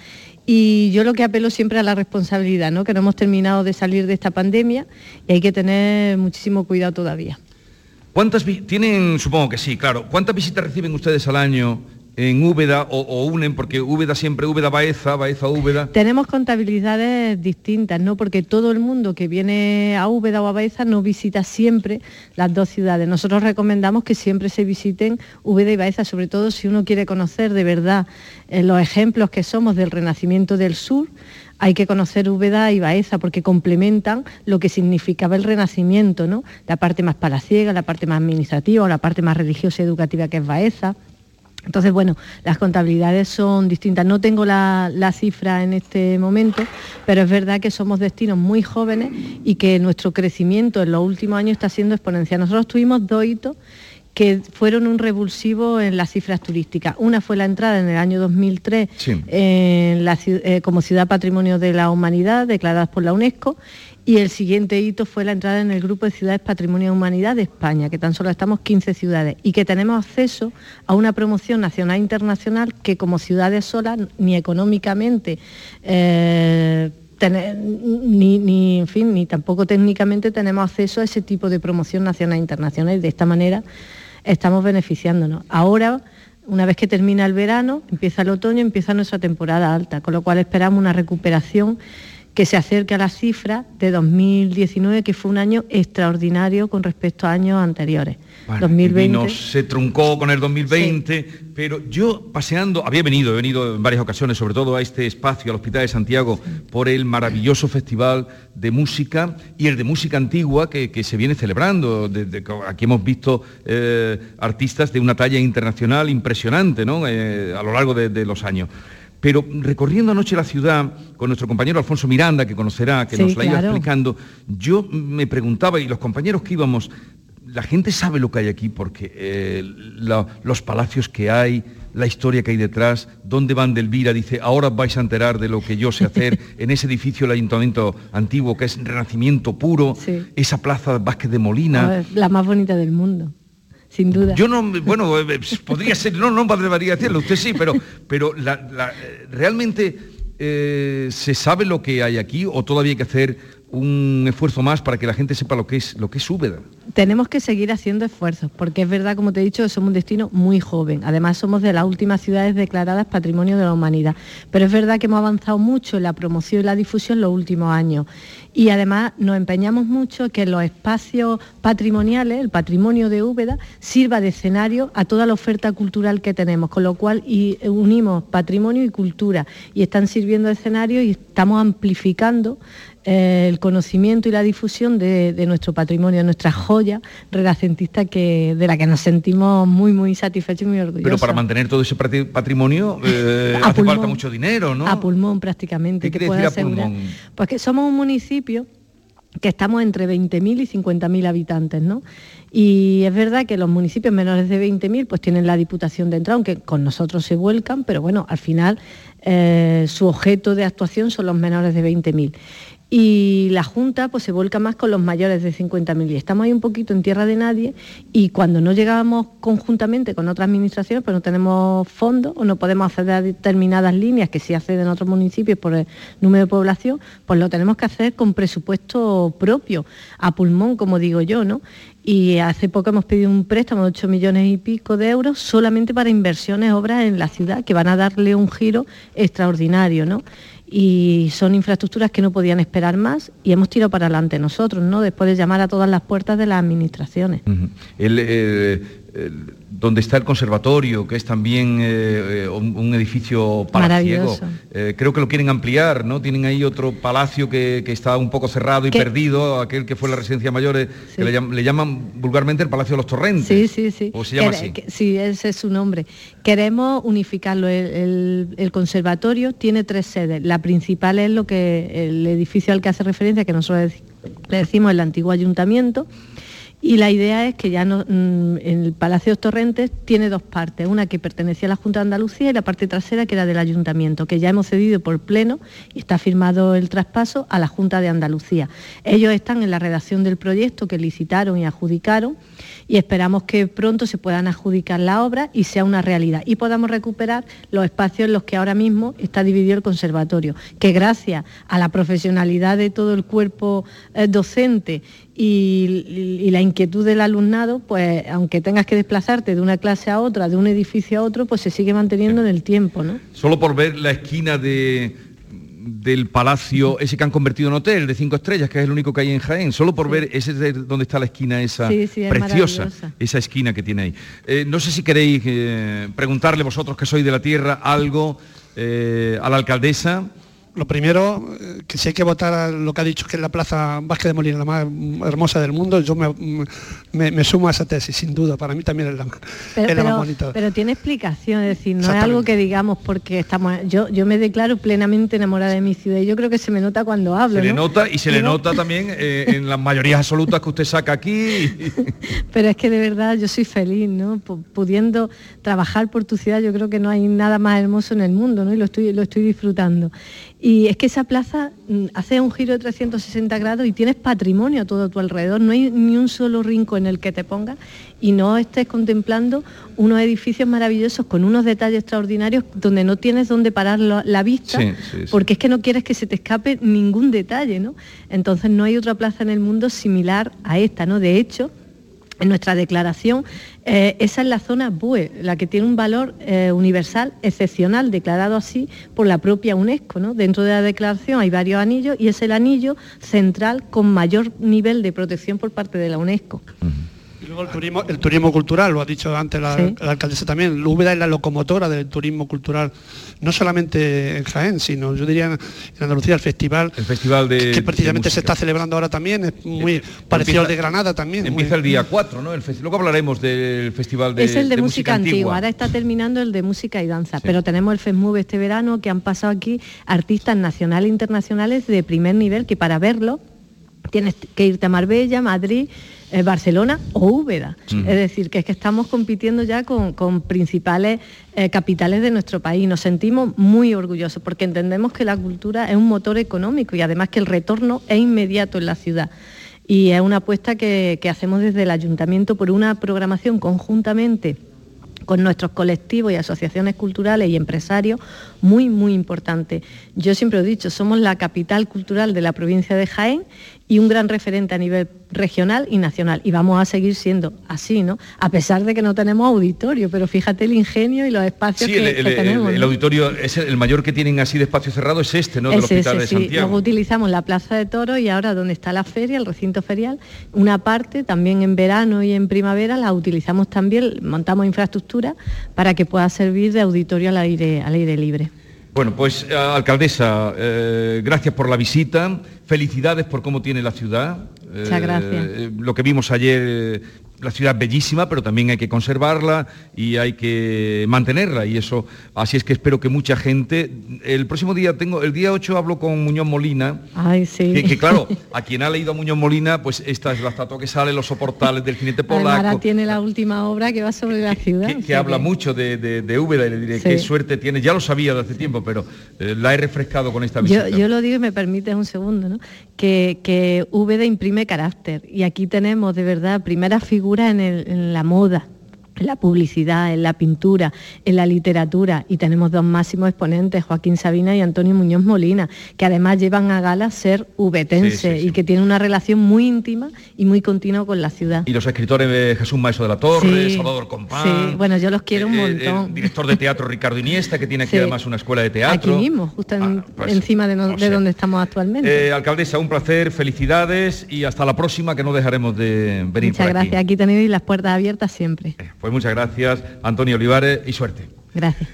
Y yo lo que apelo siempre a la responsabilidad, ¿no? que no hemos terminado de salir de esta pandemia y hay que tener muchísimo cuidado todavía. ¿Cuántas tienen, supongo que sí, claro, cuántas visitas reciben ustedes al año en Úbeda o, unen, porque Úbeda siempre, Úbeda Baeza, Baeza Úbeda. Tenemos contabilidades distintas, ¿no? Porque todo el mundo que viene a Úbeda o a Baeza no visita siempre las dos ciudades. Nosotros recomendamos que siempre se visiten Úbeda y Baeza, sobre todo si uno quiere conocer de verdad eh, los ejemplos que somos del renacimiento del sur hay que conocer Úbeda y Baeza porque complementan lo que significaba el Renacimiento, ¿no? La parte más palaciega, la parte más administrativa la parte más religiosa y educativa que es Baeza. Entonces, bueno, las contabilidades son distintas. No tengo la, cifra en este momento, pero es verdad que somos destinos muy jóvenes y que nuestro crecimiento en los últimos años está siendo exponencial. Nosotros tuvimos dos hitos que fueron un revulsivo en las cifras turísticas. Una fue la entrada en el año 2003 eh, como Ciudad Patrimonio de la Humanidad, declaradas por la UNESCO, y el siguiente hito fue la entrada en el grupo de ciudades Patrimonio de Humanidad de España, que tan solo estamos 15 ciudades y que tenemos acceso a una promoción nacional e internacional que como ciudades solas, ni económicamente, eh, ni, en fin, ni tampoco técnicamente tenemos acceso a ese tipo de promoción nacional e internacional y de esta manera estamos beneficiándonos. Ahora, una vez que termina el verano, empieza el otoño, empieza nuestra temporada alta, con lo cual esperamos una recuperación que se acerque a la cifra de 2019, que fue un año extraordinario con respecto a años anteriores. 2020 se truncó con el 2020, pero yo paseando, había venido, he venido en varias ocasiones, sobre todo a este espacio, al Hospital de Santiago, por el maravilloso festival de música y el de música antigua que, se viene celebrando. aquí hemos visto eh, artistas de una talla internacional impresionante ¿no? Eh, a lo largo de los años. Pero recorriendo anoche la ciudad con nuestro compañero Alfonso Miranda, que conocerá, que nos la iba explicando, yo me preguntaba, y los compañeros que íbamos, la gente sabe lo que hay aquí, porque eh, los palacios que hay, la historia que hay detrás, dónde van de Elvira, dice, ahora vais a enterar de lo que yo sé hacer en ese edificio del ayuntamiento antiguo, que es renacimiento puro, esa plaza Vázquez de Molina. la más bonita del mundo sin duda. Yo no, bueno, eh, eh, podría ser, no, no podría decirlo, usted sí, pero, pero realmente eh, se sabe lo que hay aquí o todavía hay que hacer un esfuerzo más para que la gente sepa lo que es lo que es. Tenemos que seguir haciendo esfuerzos, porque es verdad, como te he dicho, somos un destino muy joven. Además, somos de las últimas ciudades declaradas Patrimonio de la Humanidad. Pero es verdad que hemos avanzado mucho en la promoción y la difusión en los últimos años. Y además nos empeñamos mucho que los espacios patrimoniales, el patrimonio de Úbeda, sirva de escenario a toda la oferta cultural que tenemos, con lo cual unimos patrimonio y cultura y están sirviendo de escenario y estamos amplificando eh, el conocimiento y la difusión de, nuestro patrimonio, de nuestra joya renacentista que, de la que nos sentimos muy, muy satisfechos y muy orgullosos. Pero para mantener todo ese patrimonio eh, hace falta mucho dinero, ¿no? A pulmón prácticamente. ¿Qué quiere decir a pulmón? Pues que somos un municipio que estamos entre 20.000 y 50.000 habitantes, ¿no? Y es verdad que los municipios menores de 20.000 pues tienen la diputación de entrada, aunque con nosotros se vuelcan, pero bueno, al final eh, su objeto de actuación son los menores de 20.000 y la Junta pues se vuelca más con los mayores de 50.000 y estamos ahí un poquito en tierra de nadie y cuando no llegábamos conjuntamente con otras administraciones pues no tenemos fondos o no podemos acceder a determinadas líneas que sí acceden otros municipios por el número de población, pues lo tenemos que hacer con presupuesto propio, a pulmón como digo yo, ¿no? Y hace poco hemos pedido un préstamo de 8 millones y pico de euros solamente para inversiones, obras en la ciudad, que van a darle un giro extraordinario, ¿no? Y son infraestructuras que no podían esperar más y hemos tirado para adelante nosotros, ¿no? Después de llamar a todas las puertas de las administraciones. Donde está el conservatorio, que es también eh, un, edificio palaciego. creo que lo quieren ampliar, ¿no? Tienen ahí otro palacio que, está un poco cerrado y perdido, aquel que fue la residencia mayor, que le, llaman vulgarmente el Palacio de los Torrentes. Sí, sí, sí. ¿O se llama así? sí, ese es su nombre. Queremos unificarlo. El, conservatorio tiene tres sedes. La principal es lo que el edificio al que hace referencia, que nosotros le decimos el antiguo ayuntamiento y la idea es que ya no, mm, el Palacio de Torrentes tiene dos partes, una que pertenecía a la Junta de Andalucía y la parte trasera que era del Ayuntamiento, que ya hemos cedido por pleno y está firmado el traspaso a la Junta de Andalucía. Ellos están en la redacción del proyecto que licitaron y adjudicaron y esperamos que pronto se puedan adjudicar la obra y sea una realidad y podamos recuperar los espacios en los que ahora mismo está dividido el conservatorio, que gracias a la profesionalidad de todo el cuerpo eh, docente y, la inquietud del alumnado, pues aunque tengas que desplazarte de una clase a otra, de un edificio a otro, pues se sigue manteniendo en el tiempo, ¿no? Solo por ver la esquina de, del palacio, ese que han convertido en hotel de cinco estrellas, que es el único que hay en Jaén, solo por ver ese de donde está la esquina esa preciosa, esa esquina que tiene ahí. Eh, no sé si queréis eh, preguntarle vosotros que sois de la tierra algo eh, a la alcaldesa lo primero, eh, que si hay que votar a lo que ha dicho que es la Plaza Vázquez de Molina la más hermosa del mundo, yo me, sumo a esa tesis, sin duda, para mí también es la, pero, más bonita. Pero tiene explicación, es decir, no es algo que digamos porque estamos... Yo, yo me declaro plenamente enamorada de mi ciudad y yo creo que se me nota cuando hablo. Se le nota y se le nota también eh, en las mayorías absolutas que usted saca aquí. pero es que de verdad yo soy feliz, ¿no? Pudiendo trabajar por tu ciudad, yo creo que no hay nada más hermoso en el mundo, ¿no? Y lo estoy, lo estoy disfrutando. Y es que esa plaza mm, hace un giro de 360 grados y tienes patrimonio a todo tu alrededor, no hay ni un solo rincón en el que te pongas y no estés contemplando unos edificios maravillosos con unos detalles extraordinarios donde no tienes dónde parar la vista, porque es que no quieres que se te escape ningún detalle, ¿no? Entonces no hay otra plaza en el mundo similar a esta, ¿no? De hecho, en nuestra declaración, eh, esa es la zona BUE, la que tiene un valor eh, universal excepcional, declarado así por la propia UNESCO. Dentro de la declaración hay varios anillos y es el anillo central con mayor nivel de protección por parte de la UNESCO el turismo, el turismo cultural, lo ha dicho antes la, alcaldesa también, Úbeda es la locomotora del turismo cultural, no solamente en Jaén, sino yo diría en Andalucía el festival, el festival de, que precisamente se está celebrando ahora también, es muy parecido al de Granada también. Empieza el día 4, ¿no? El luego hablaremos del festival de Es el de, música, antigua. ahora está terminando el de música y danza, pero tenemos el FESMUV este verano que han pasado aquí artistas nacionales e internacionales de primer nivel que para verlo tienes que irte a Marbella, Madrid, eh, Barcelona o Úbeda. Es decir, que es que estamos compitiendo ya con, principales eh, capitales de nuestro país. Nos sentimos muy orgullosos porque entendemos que la cultura es un motor económico y además que el retorno es inmediato en la ciudad. Y es una apuesta que, que hacemos desde el ayuntamiento por una programación conjuntamente con nuestros colectivos y asociaciones culturales y empresarios muy, muy importante. Yo siempre he dicho, somos la capital cultural de la provincia de Jaén y un gran referente a nivel regional y nacional. Y vamos a seguir siendo así, ¿no? A pesar de que no tenemos auditorio, pero fíjate el ingenio y los espacios que, el, tenemos. El, auditorio, es el mayor que tienen así de espacio cerrado es este, ¿no? Del Hospital de Santiago. Luego utilizamos la Plaza de Toros y ahora donde está la feria, el recinto ferial, una parte también en verano y en primavera la utilizamos también, montamos infraestructura para que pueda servir de auditorio al aire, al aire libre. Bueno, pues eh, alcaldesa, eh, gracias por la visita, felicidades por cómo tiene la ciudad. Muchas gracias. Eh, lo que vimos ayer la ciudad bellísima, pero también hay que conservarla y hay que mantenerla. Y eso, así es que espero que mucha gente. El próximo día tengo, el día 8 hablo con Muñoz Molina. Ay, sí. Que, claro, a quien ha leído a Muñoz Molina, pues esta es la estatua que sale, los soportales del jinete polaco. Ahora tiene la última obra que va sobre la ciudad. Que, habla mucho de, de, Úbeda y le diré qué suerte tiene. Ya lo sabía de hace tiempo, pero eh, la he refrescado con esta visita. Yo, lo digo y me permites un segundo, ¿no? Que, que Úbeda imprime carácter. Y aquí tenemos de verdad primeras figuras en, la moda, en la publicidad, en la pintura, en la literatura y tenemos dos máximos exponentes, Joaquín Sabina y Antonio Muñoz Molina, que además llevan a gala ser ubetense y que tienen una relación muy íntima y muy continua con la ciudad. Y los escritores de Jesús Maestro de la Torre, Salvador Compán. Sí, bueno, yo los quiero un eh, montón. el director de teatro Ricardo Iniesta, que tiene aquí además una escuela de teatro. Aquí mismo, justo en- pues, encima de, no- de donde estamos actualmente. Eh, alcaldesa, un placer, felicidades y hasta la próxima que no dejaremos de venir Muchas por gracias, aquí tenéis las puertas abiertas siempre. Pues muchas gracias, Antonio Olivares, y suerte. Gracias.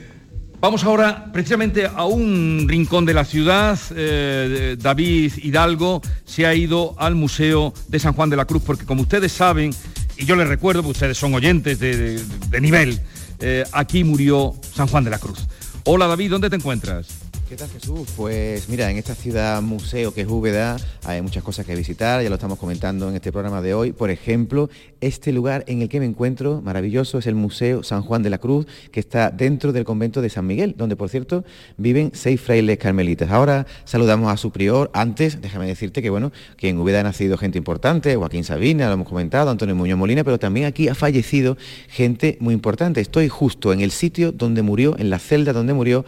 Vamos ahora precisamente a un rincón de la ciudad. Eh, David Hidalgo se ha ido al Museo de San Juan de la Cruz porque como ustedes saben, y yo les recuerdo, porque ustedes son oyentes de, de- de nivel, eh, aquí murió San Juan de la Cruz. Hola David, ¿dónde te encuentras? ¿Qué tal Jesús? Pues mira, en esta ciudad museo que es Úbeda hay muchas cosas que visitar, ya lo estamos comentando en este programa de hoy. Por ejemplo, este lugar en el que me encuentro, maravilloso, es el Museo San Juan de la Cruz, que está dentro del convento de San Miguel, donde por cierto viven seis frailes carmelitas. Ahora saludamos a su prior. Antes, déjame decirte que bueno, que en Úbeda ha nacido gente importante, Joaquín Sabina, lo hemos comentado, Antonio Muñoz Molina, pero también aquí ha fallecido gente muy importante. Estoy justo en el sitio donde murió, en la celda donde murió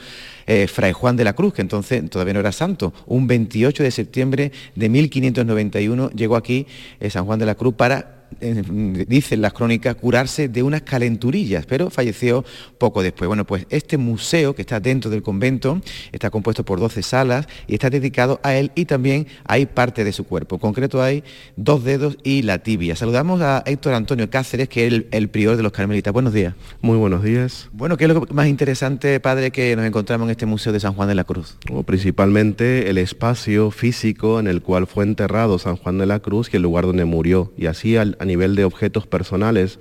eh, Fray Juan de la Cruz, que entonces todavía no era santo. Un 28 de septiembre de 1591 llegó aquí eh, San Juan de la Cruz para dicen las crónicas, curarse de unas calenturillas, pero falleció poco después. Bueno, pues este museo que está dentro del convento está compuesto por 12 salas y está dedicado a él y también hay parte de su cuerpo. En concreto hay dos dedos y la tibia. Saludamos a Héctor Antonio Cáceres, que es el, el prior de los carmelitas. Buenos días. Muy buenos días. Bueno, ¿qué es lo más interesante, padre, que nos encontramos en este museo de San Juan de la Cruz? O principalmente el espacio físico en el cual fue enterrado San Juan de la Cruz y el lugar donde murió. Y así al- a nivel de objetos personales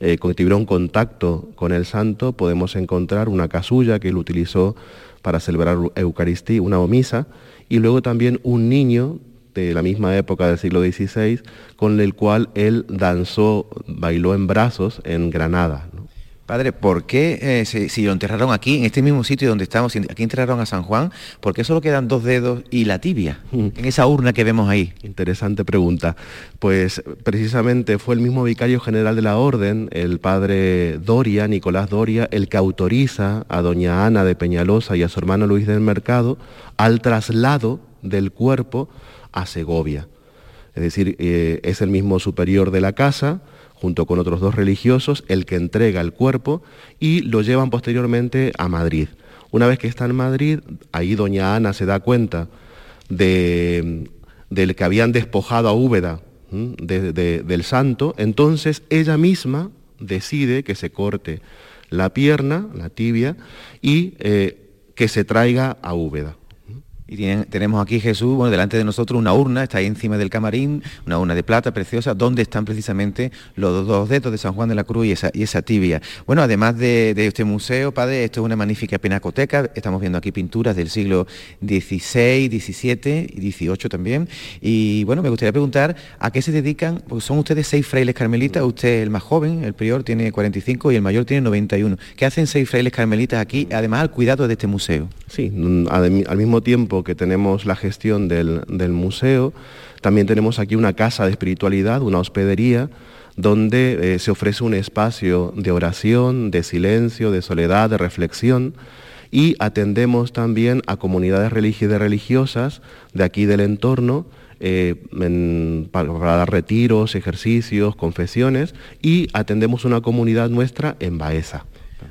eh, que tuvieron contacto con el santo, podemos encontrar una casulla que él utilizó para celebrar Eucaristía, una misa, y luego también un niño de la misma época del siglo XVI, con el cual él danzó, bailó en brazos en Granada. Padre, ¿por qué eh, si lo enterraron aquí, en este mismo sitio donde estamos, aquí enterraron a San Juan, por qué solo quedan dos dedos y la tibia en esa urna que vemos ahí? Interesante pregunta. Pues precisamente fue el mismo vicario general de la orden, el padre Doria, Nicolás Doria, el que autoriza a doña Ana de Peñalosa y a su hermano Luis del Mercado al traslado del cuerpo a Segovia. Es decir, eh, es el mismo superior de la casa, junto con otros dos religiosos, el que entrega el cuerpo y lo llevan posteriormente a Madrid. Una vez que está en Madrid, ahí doña Ana se da cuenta de, del que habían despojado a Úbeda del santo, entonces ella misma decide que se corte la pierna, la tibia, y eh, que se traiga a Úbeda. Y tenemos aquí Jesús, bueno, delante de nosotros una urna, está ahí encima del camarín, una urna de plata preciosa, donde están precisamente los dos dedos de San Juan de la Cruz y esa, tibia. Bueno, además de, de este museo, padre, esto es una magnífica pinacoteca, estamos viendo aquí pinturas del siglo XVI, XVII y XVIII también. Y bueno, me gustaría preguntar, ¿a qué se dedican? Porque son ustedes seis frailes carmelitas, usted el más joven, el prior tiene 45 y el mayor tiene 91. ¿Qué hacen seis frailes carmelitas aquí, además al cuidado de este museo? Sí, al mismo tiempo que tenemos la gestión del, del museo, también tenemos aquí una casa de espiritualidad, una hospedería, donde eh, se ofrece un espacio de oración, de silencio, de soledad, de reflexión, y atendemos también a comunidades religi- de religiosas de aquí del entorno, eh, para, para dar retiros, ejercicios, confesiones, y atendemos una comunidad nuestra en Baeza.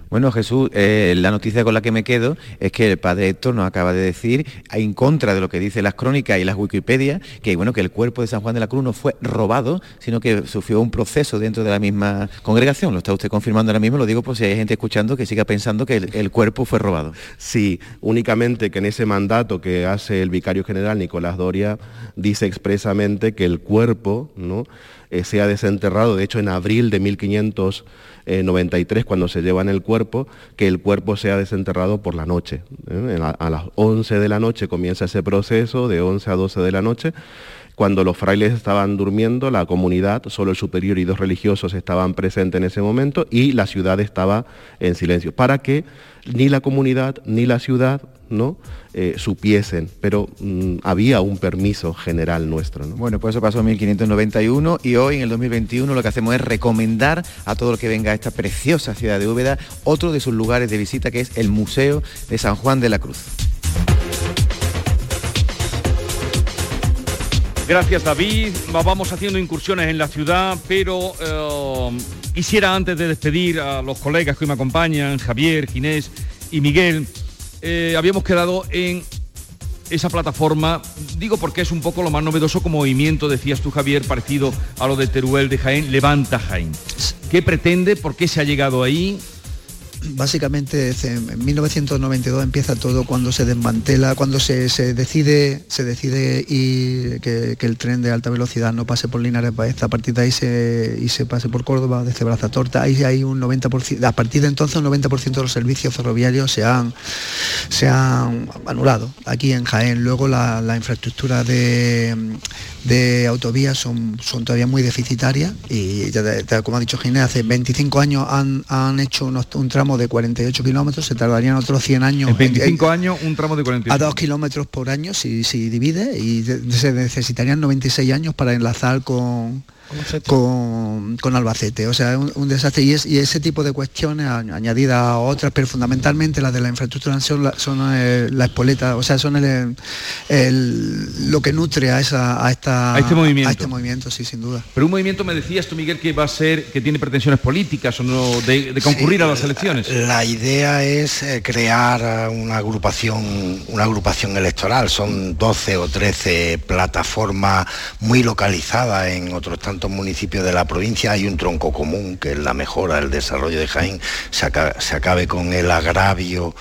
Bueno, Jesús, eh, la noticia con la que me quedo es que el padre Héctor nos acaba de decir, en contra de lo que dicen las crónicas y las Wikipedia, que bueno, que el cuerpo de San Juan de la Cruz no fue robado, sino que sufrió un proceso dentro de la misma congregación. Lo está usted confirmando ahora mismo, lo digo por si hay gente escuchando que siga pensando que el, cuerpo fue robado. Sí, únicamente que en ese mandato que hace el vicario general Nicolás Doria dice expresamente que el cuerpo ¿no? eh, sea desenterrado, de hecho en abril de 1593 cuando se llevan el cuerpo, que el cuerpo sea desenterrado por la noche. ¿eh? La- A las 11 de la noche comienza ese proceso, de 11 a 12 de la noche. Cuando los frailes estaban durmiendo, la comunidad, solo el superior y dos religiosos estaban presentes en ese momento y la ciudad estaba en silencio, para que ni la comunidad ni la ciudad ¿no? Eh, supiesen, pero mm, había un permiso general nuestro. ¿no? Bueno, pues eso pasó en 1591 y hoy en el 2021 lo que hacemos es recomendar a todo lo que venga a esta preciosa ciudad de Úbeda otro de sus lugares de visita que es el Museo de San Juan de la Cruz. Gracias David. Vamos haciendo incursiones en la ciudad, pero eh, quisiera antes de despedir a los colegas que hoy me acompañan, Javier, Ginés y Miguel, eh, habíamos quedado en esa plataforma, digo porque es un poco lo más novedoso como movimiento, decías tú Javier, parecido a lo de Teruel de Jaén, Levanta Jaén. ¿Qué pretende? ¿Por qué se ha llegado ahí? Básicamente en 1992 empieza todo cuando se desmantela, cuando se, decide, se decide y que, el tren de alta velocidad no pase por Linares Baeza, a partir de ahí se, y se pase por Córdoba, desde Torta, ahí hay un 90%, a partir de entonces un 90% de los servicios ferroviarios se han, se han anulado aquí en Jaén. Luego la, infraestructura de, de autovías son, son todavía muy deficitarias y ya, como ha dicho Ginés, hace 25 años han, han hecho un tramo de 48 kilómetros, se tardarían otros 100 años. En 25 años, un tramo de 48. A 2 kilómetros por año si, si divide y se necesitarían 96 años para enlazar con, con, con, Albacete. O sea, un, un desastre. Y, ese tipo de cuestiones, añadidas a otras, pero fundamentalmente las de la infraestructura, son la, son eh, la espoleta, o sea, son el, lo que nutre a, esa, a, esta, este movimiento. a este movimiento, sí, sin duda. Pero un movimiento, me decías tú, Miguel, que va a ser, que tiene pretensiones políticas o no, de, concurrir a las elecciones. La, idea es eh, crear una agrupación, una agrupación electoral. Son 12 o 13 plataformas muy localizadas en otros tantos municipios de la provincia hay un tronco común, que es la mejora, el desarrollo de Jaén, se acabe, con el agravio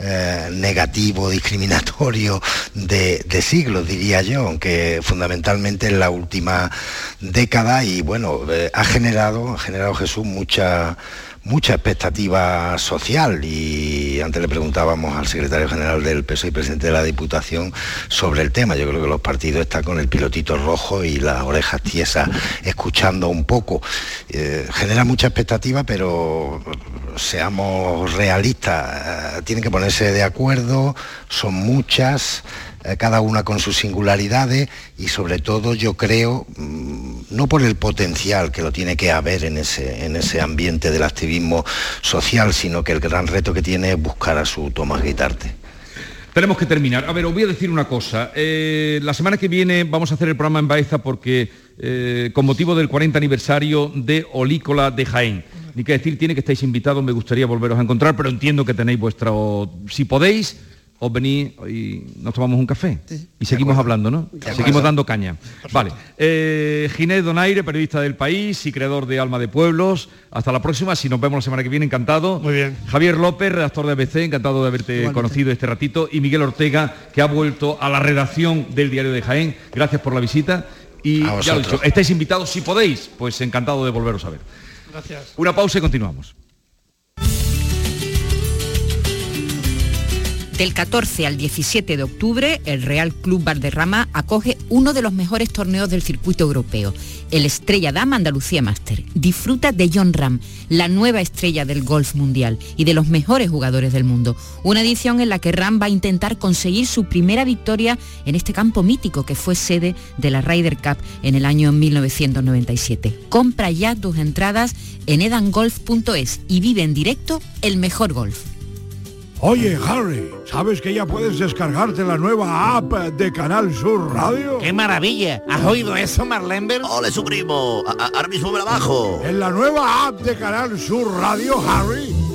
eh, negativo, discriminatorio de, siglos, diría yo, aunque fundamentalmente en la última década y bueno, eh, ha generado, ha generado Jesús mucha mucha expectativa social y antes le preguntábamos al secretario general del PSOE y presidente de la Diputación sobre el tema. Yo creo que los partidos están con el pilotito rojo y las orejas tiesas escuchando un poco. Eh, genera mucha expectativa, pero seamos realistas, eh, tienen que ponerse de acuerdo, son muchas. Eh, cada una con sus singularidades y sobre todo yo creo, mm, no por el potencial que lo tiene que haber en ese, en ese ambiente del activismo social, sino que el gran reto que tiene es buscar a su Tomás Guitarte. Tenemos que terminar. A ver, os voy a decir una cosa. Eh, la semana que viene vamos a hacer el programa en Baeza porque eh, con motivo del 40 aniversario de Olícola de Jaén. Ni que decir tiene que estáis invitados, me gustaría volveros a encontrar, pero entiendo que tenéis vuestra... Si podéis, os venís y nos tomamos un café y seguimos hablando, ¿no? Seguimos dando caña. Vale. Eh, Ginés Donaire, periodista del país y creador de Alma de Pueblos. Hasta la próxima. Si nos vemos la semana que viene, encantado. Muy bien. Javier López, redactor de ABC, encantado de haberte conocido este ratito. Y Miguel Ortega, que ha vuelto a la redacción del Diario de Jaén. Gracias por la visita. Y ya lo he dicho, estáis invitados si podéis, pues encantado de volveros a ver. Gracias. Una pausa y continuamos. Del 14 al 17 de octubre, el Real Club Valderrama acoge uno de los mejores torneos del circuito europeo, el Estrella Dama Andalucía Master. Disfruta de John Ram, la nueva estrella del golf mundial y de los mejores jugadores del mundo. Una edición en la que Ram va a intentar conseguir su primera victoria en este campo mítico que fue sede de la Ryder Cup en el año 1997. Compra ya tus entradas en edangolf.es y vive en directo el mejor golf. Oye, Harry, ¿sabes que ya puedes descargarte la nueva app de Canal Sur Radio? ¡Qué maravilla! ¿Has oído eso, Marlenber? ¡Ole, su primo! ahora mismo me la bajo. En la nueva app de Canal Sur Radio, Harry,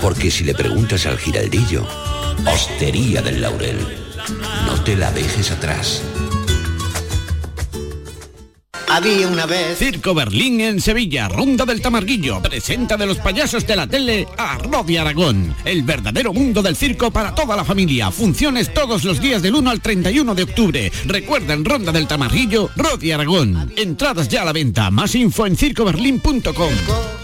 Porque si le preguntas al giraldillo, Hostería del Laurel, no te la dejes atrás. Había una vez. Circo Berlín en Sevilla, Ronda del Tamarguillo. Presenta de los payasos de la tele a Rodi Aragón. El verdadero mundo del circo para toda la familia. Funciones todos los días del 1 al 31 de octubre. Recuerda en Ronda del Tamarguillo, Rodi Aragón. Entradas ya a la venta. Más info en circoberlin.com.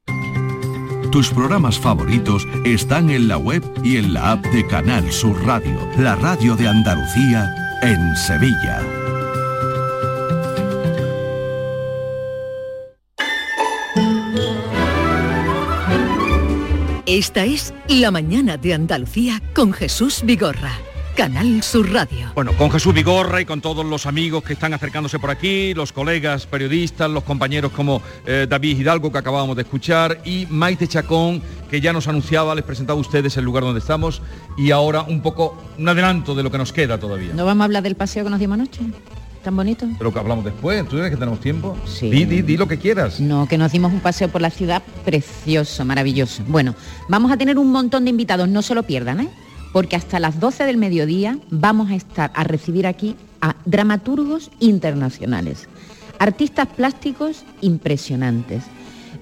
Tus programas favoritos están en la web y en la app de Canal Sur Radio, la radio de Andalucía en Sevilla. Esta es La Mañana de Andalucía con Jesús Vigorra. Canal Sur Radio. Bueno, con Jesús Vigorra y con todos los amigos que están acercándose por aquí, los colegas periodistas, los compañeros como eh, David Hidalgo que acabábamos de escuchar y Maite Chacón que ya nos anunciaba, les presentaba a ustedes el lugar donde estamos y ahora un poco un adelanto de lo que nos queda todavía. ¿No vamos a hablar del paseo que nos dimos anoche? ¿Tan bonito? Pero que hablamos después, ¿tú crees que tenemos tiempo? Sí. Di, di, di lo que quieras. No, que nos dimos un paseo por la ciudad precioso, maravilloso. Bueno, vamos a tener un montón de invitados, no se lo pierdan, ¿eh? Porque hasta las 12 del mediodía vamos a estar a recibir aquí a dramaturgos internacionales, artistas plásticos impresionantes,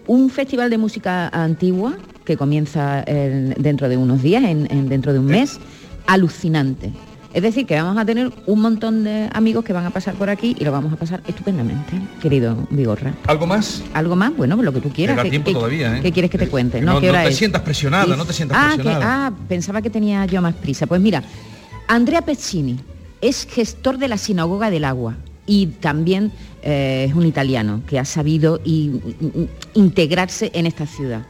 un festival de música antigua que comienza en- dentro de unos días, en- dentro de un mes, alucinante. Es decir, que vamos a tener un montón de amigos que van a pasar por aquí y lo vamos a pasar estupendamente, querido Vigorra. ¿Algo más? ¿Algo más? Bueno, pues lo que tú quieras. ¿Qué- tiempo todavía, ¿eh? ¿Qué quieres que te cuente? No, ¿Qué no hora te es? sientas presionada, no te sientas ah, que- presionada. ah, pensaba que tenía yo más prisa. Pues mira, Andrea Pezzini es gestor de la Sinagoga del Agua y también eh, es un italiano que ha sabido y- y- integrarse en esta ciudad.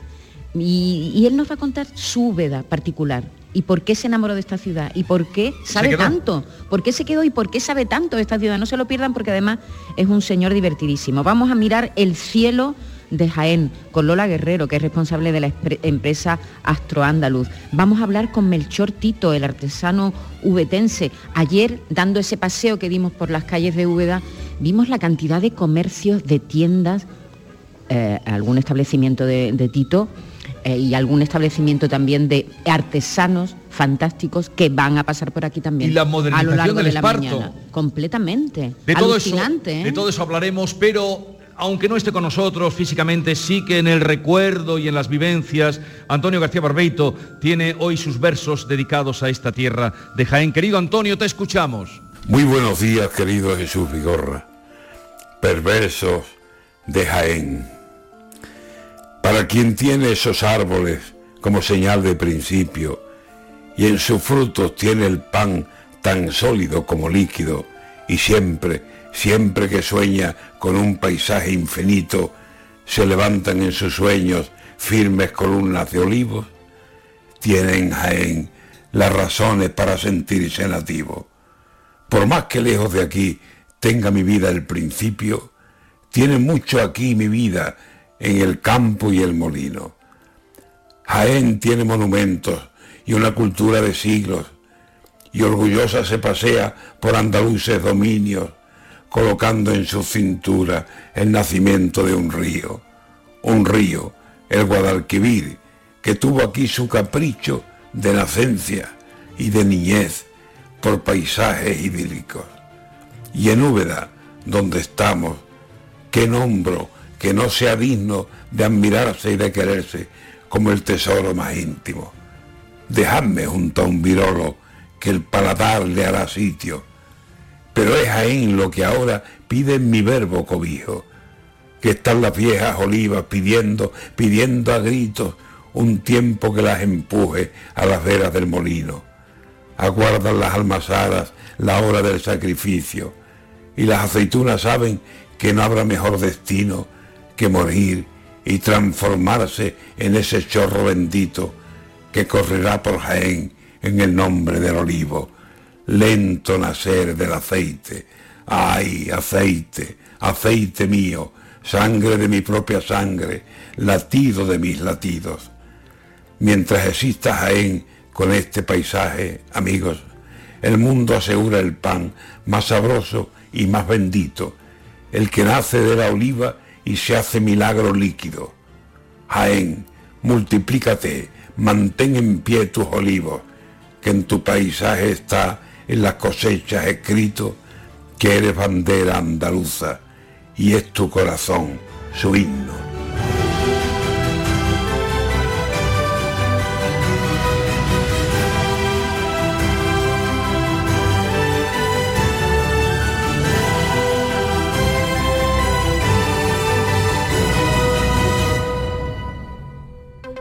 Y, y él nos va a contar su veda particular y por qué se enamoró de esta ciudad y por qué sabe tanto, por qué se quedó y por qué sabe tanto de esta ciudad. No se lo pierdan porque además es un señor divertidísimo. Vamos a mirar el cielo de Jaén con Lola Guerrero, que es responsable de la empresa Astro Andaluz. Vamos a hablar con Melchor Tito, el artesano ubetense. Ayer, dando ese paseo que dimos por las calles de Úbeda, vimos la cantidad de comercios, de tiendas, eh, algún establecimiento de, de Tito eh, y algún establecimiento también de artesanos fantásticos que van a pasar por aquí también Y la a lo modernización largo del de la esparto. mañana. Completamente. De todo, eso, ¿eh? de todo eso hablaremos, pero aunque no esté con nosotros físicamente, sí que en el recuerdo y en las vivencias, Antonio García Barbeito tiene hoy sus versos dedicados a esta tierra de Jaén. Querido Antonio, te escuchamos. Muy buenos días, querido Jesús Vigorra. Perversos de Jaén. Para quien tiene esos árboles como señal de principio y en sus frutos tiene el pan tan sólido como líquido y siempre, siempre que sueña con un paisaje infinito, se levantan en sus sueños firmes columnas de olivos, tiene en Jaén las razones para sentirse nativo. Por más que lejos de aquí tenga mi vida el principio, tiene mucho aquí mi vida en el campo y el molino. Jaén tiene monumentos y una cultura de siglos, y orgullosa se pasea por andaluces dominios, colocando en su cintura el nacimiento de un río, un río, el Guadalquivir, que tuvo aquí su capricho de nacencia y de niñez por paisajes idílicos. Y en Úbeda, donde estamos, qué nombro que no sea digno de admirarse y de quererse como el tesoro más íntimo. Dejadme junto a un virolo que el paladar le hará sitio. Pero es Jaén lo que ahora pide mi verbo cobijo, que están las viejas olivas pidiendo, pidiendo a gritos un tiempo que las empuje a las veras del molino. Aguardan las almazaras la hora del sacrificio y las aceitunas saben que no habrá mejor destino que morir y transformarse en ese chorro bendito que correrá por Jaén en el nombre del olivo, lento nacer del aceite. Ay, aceite, aceite mío, sangre de mi propia sangre, latido de mis latidos. Mientras exista Jaén con este paisaje, amigos, el mundo asegura el pan más sabroso y más bendito, el que nace de la oliva y se hace milagro líquido. Jaén, multiplícate, mantén en pie tus olivos, que en tu paisaje está en las cosechas escrito que eres bandera andaluza y es tu corazón su himno.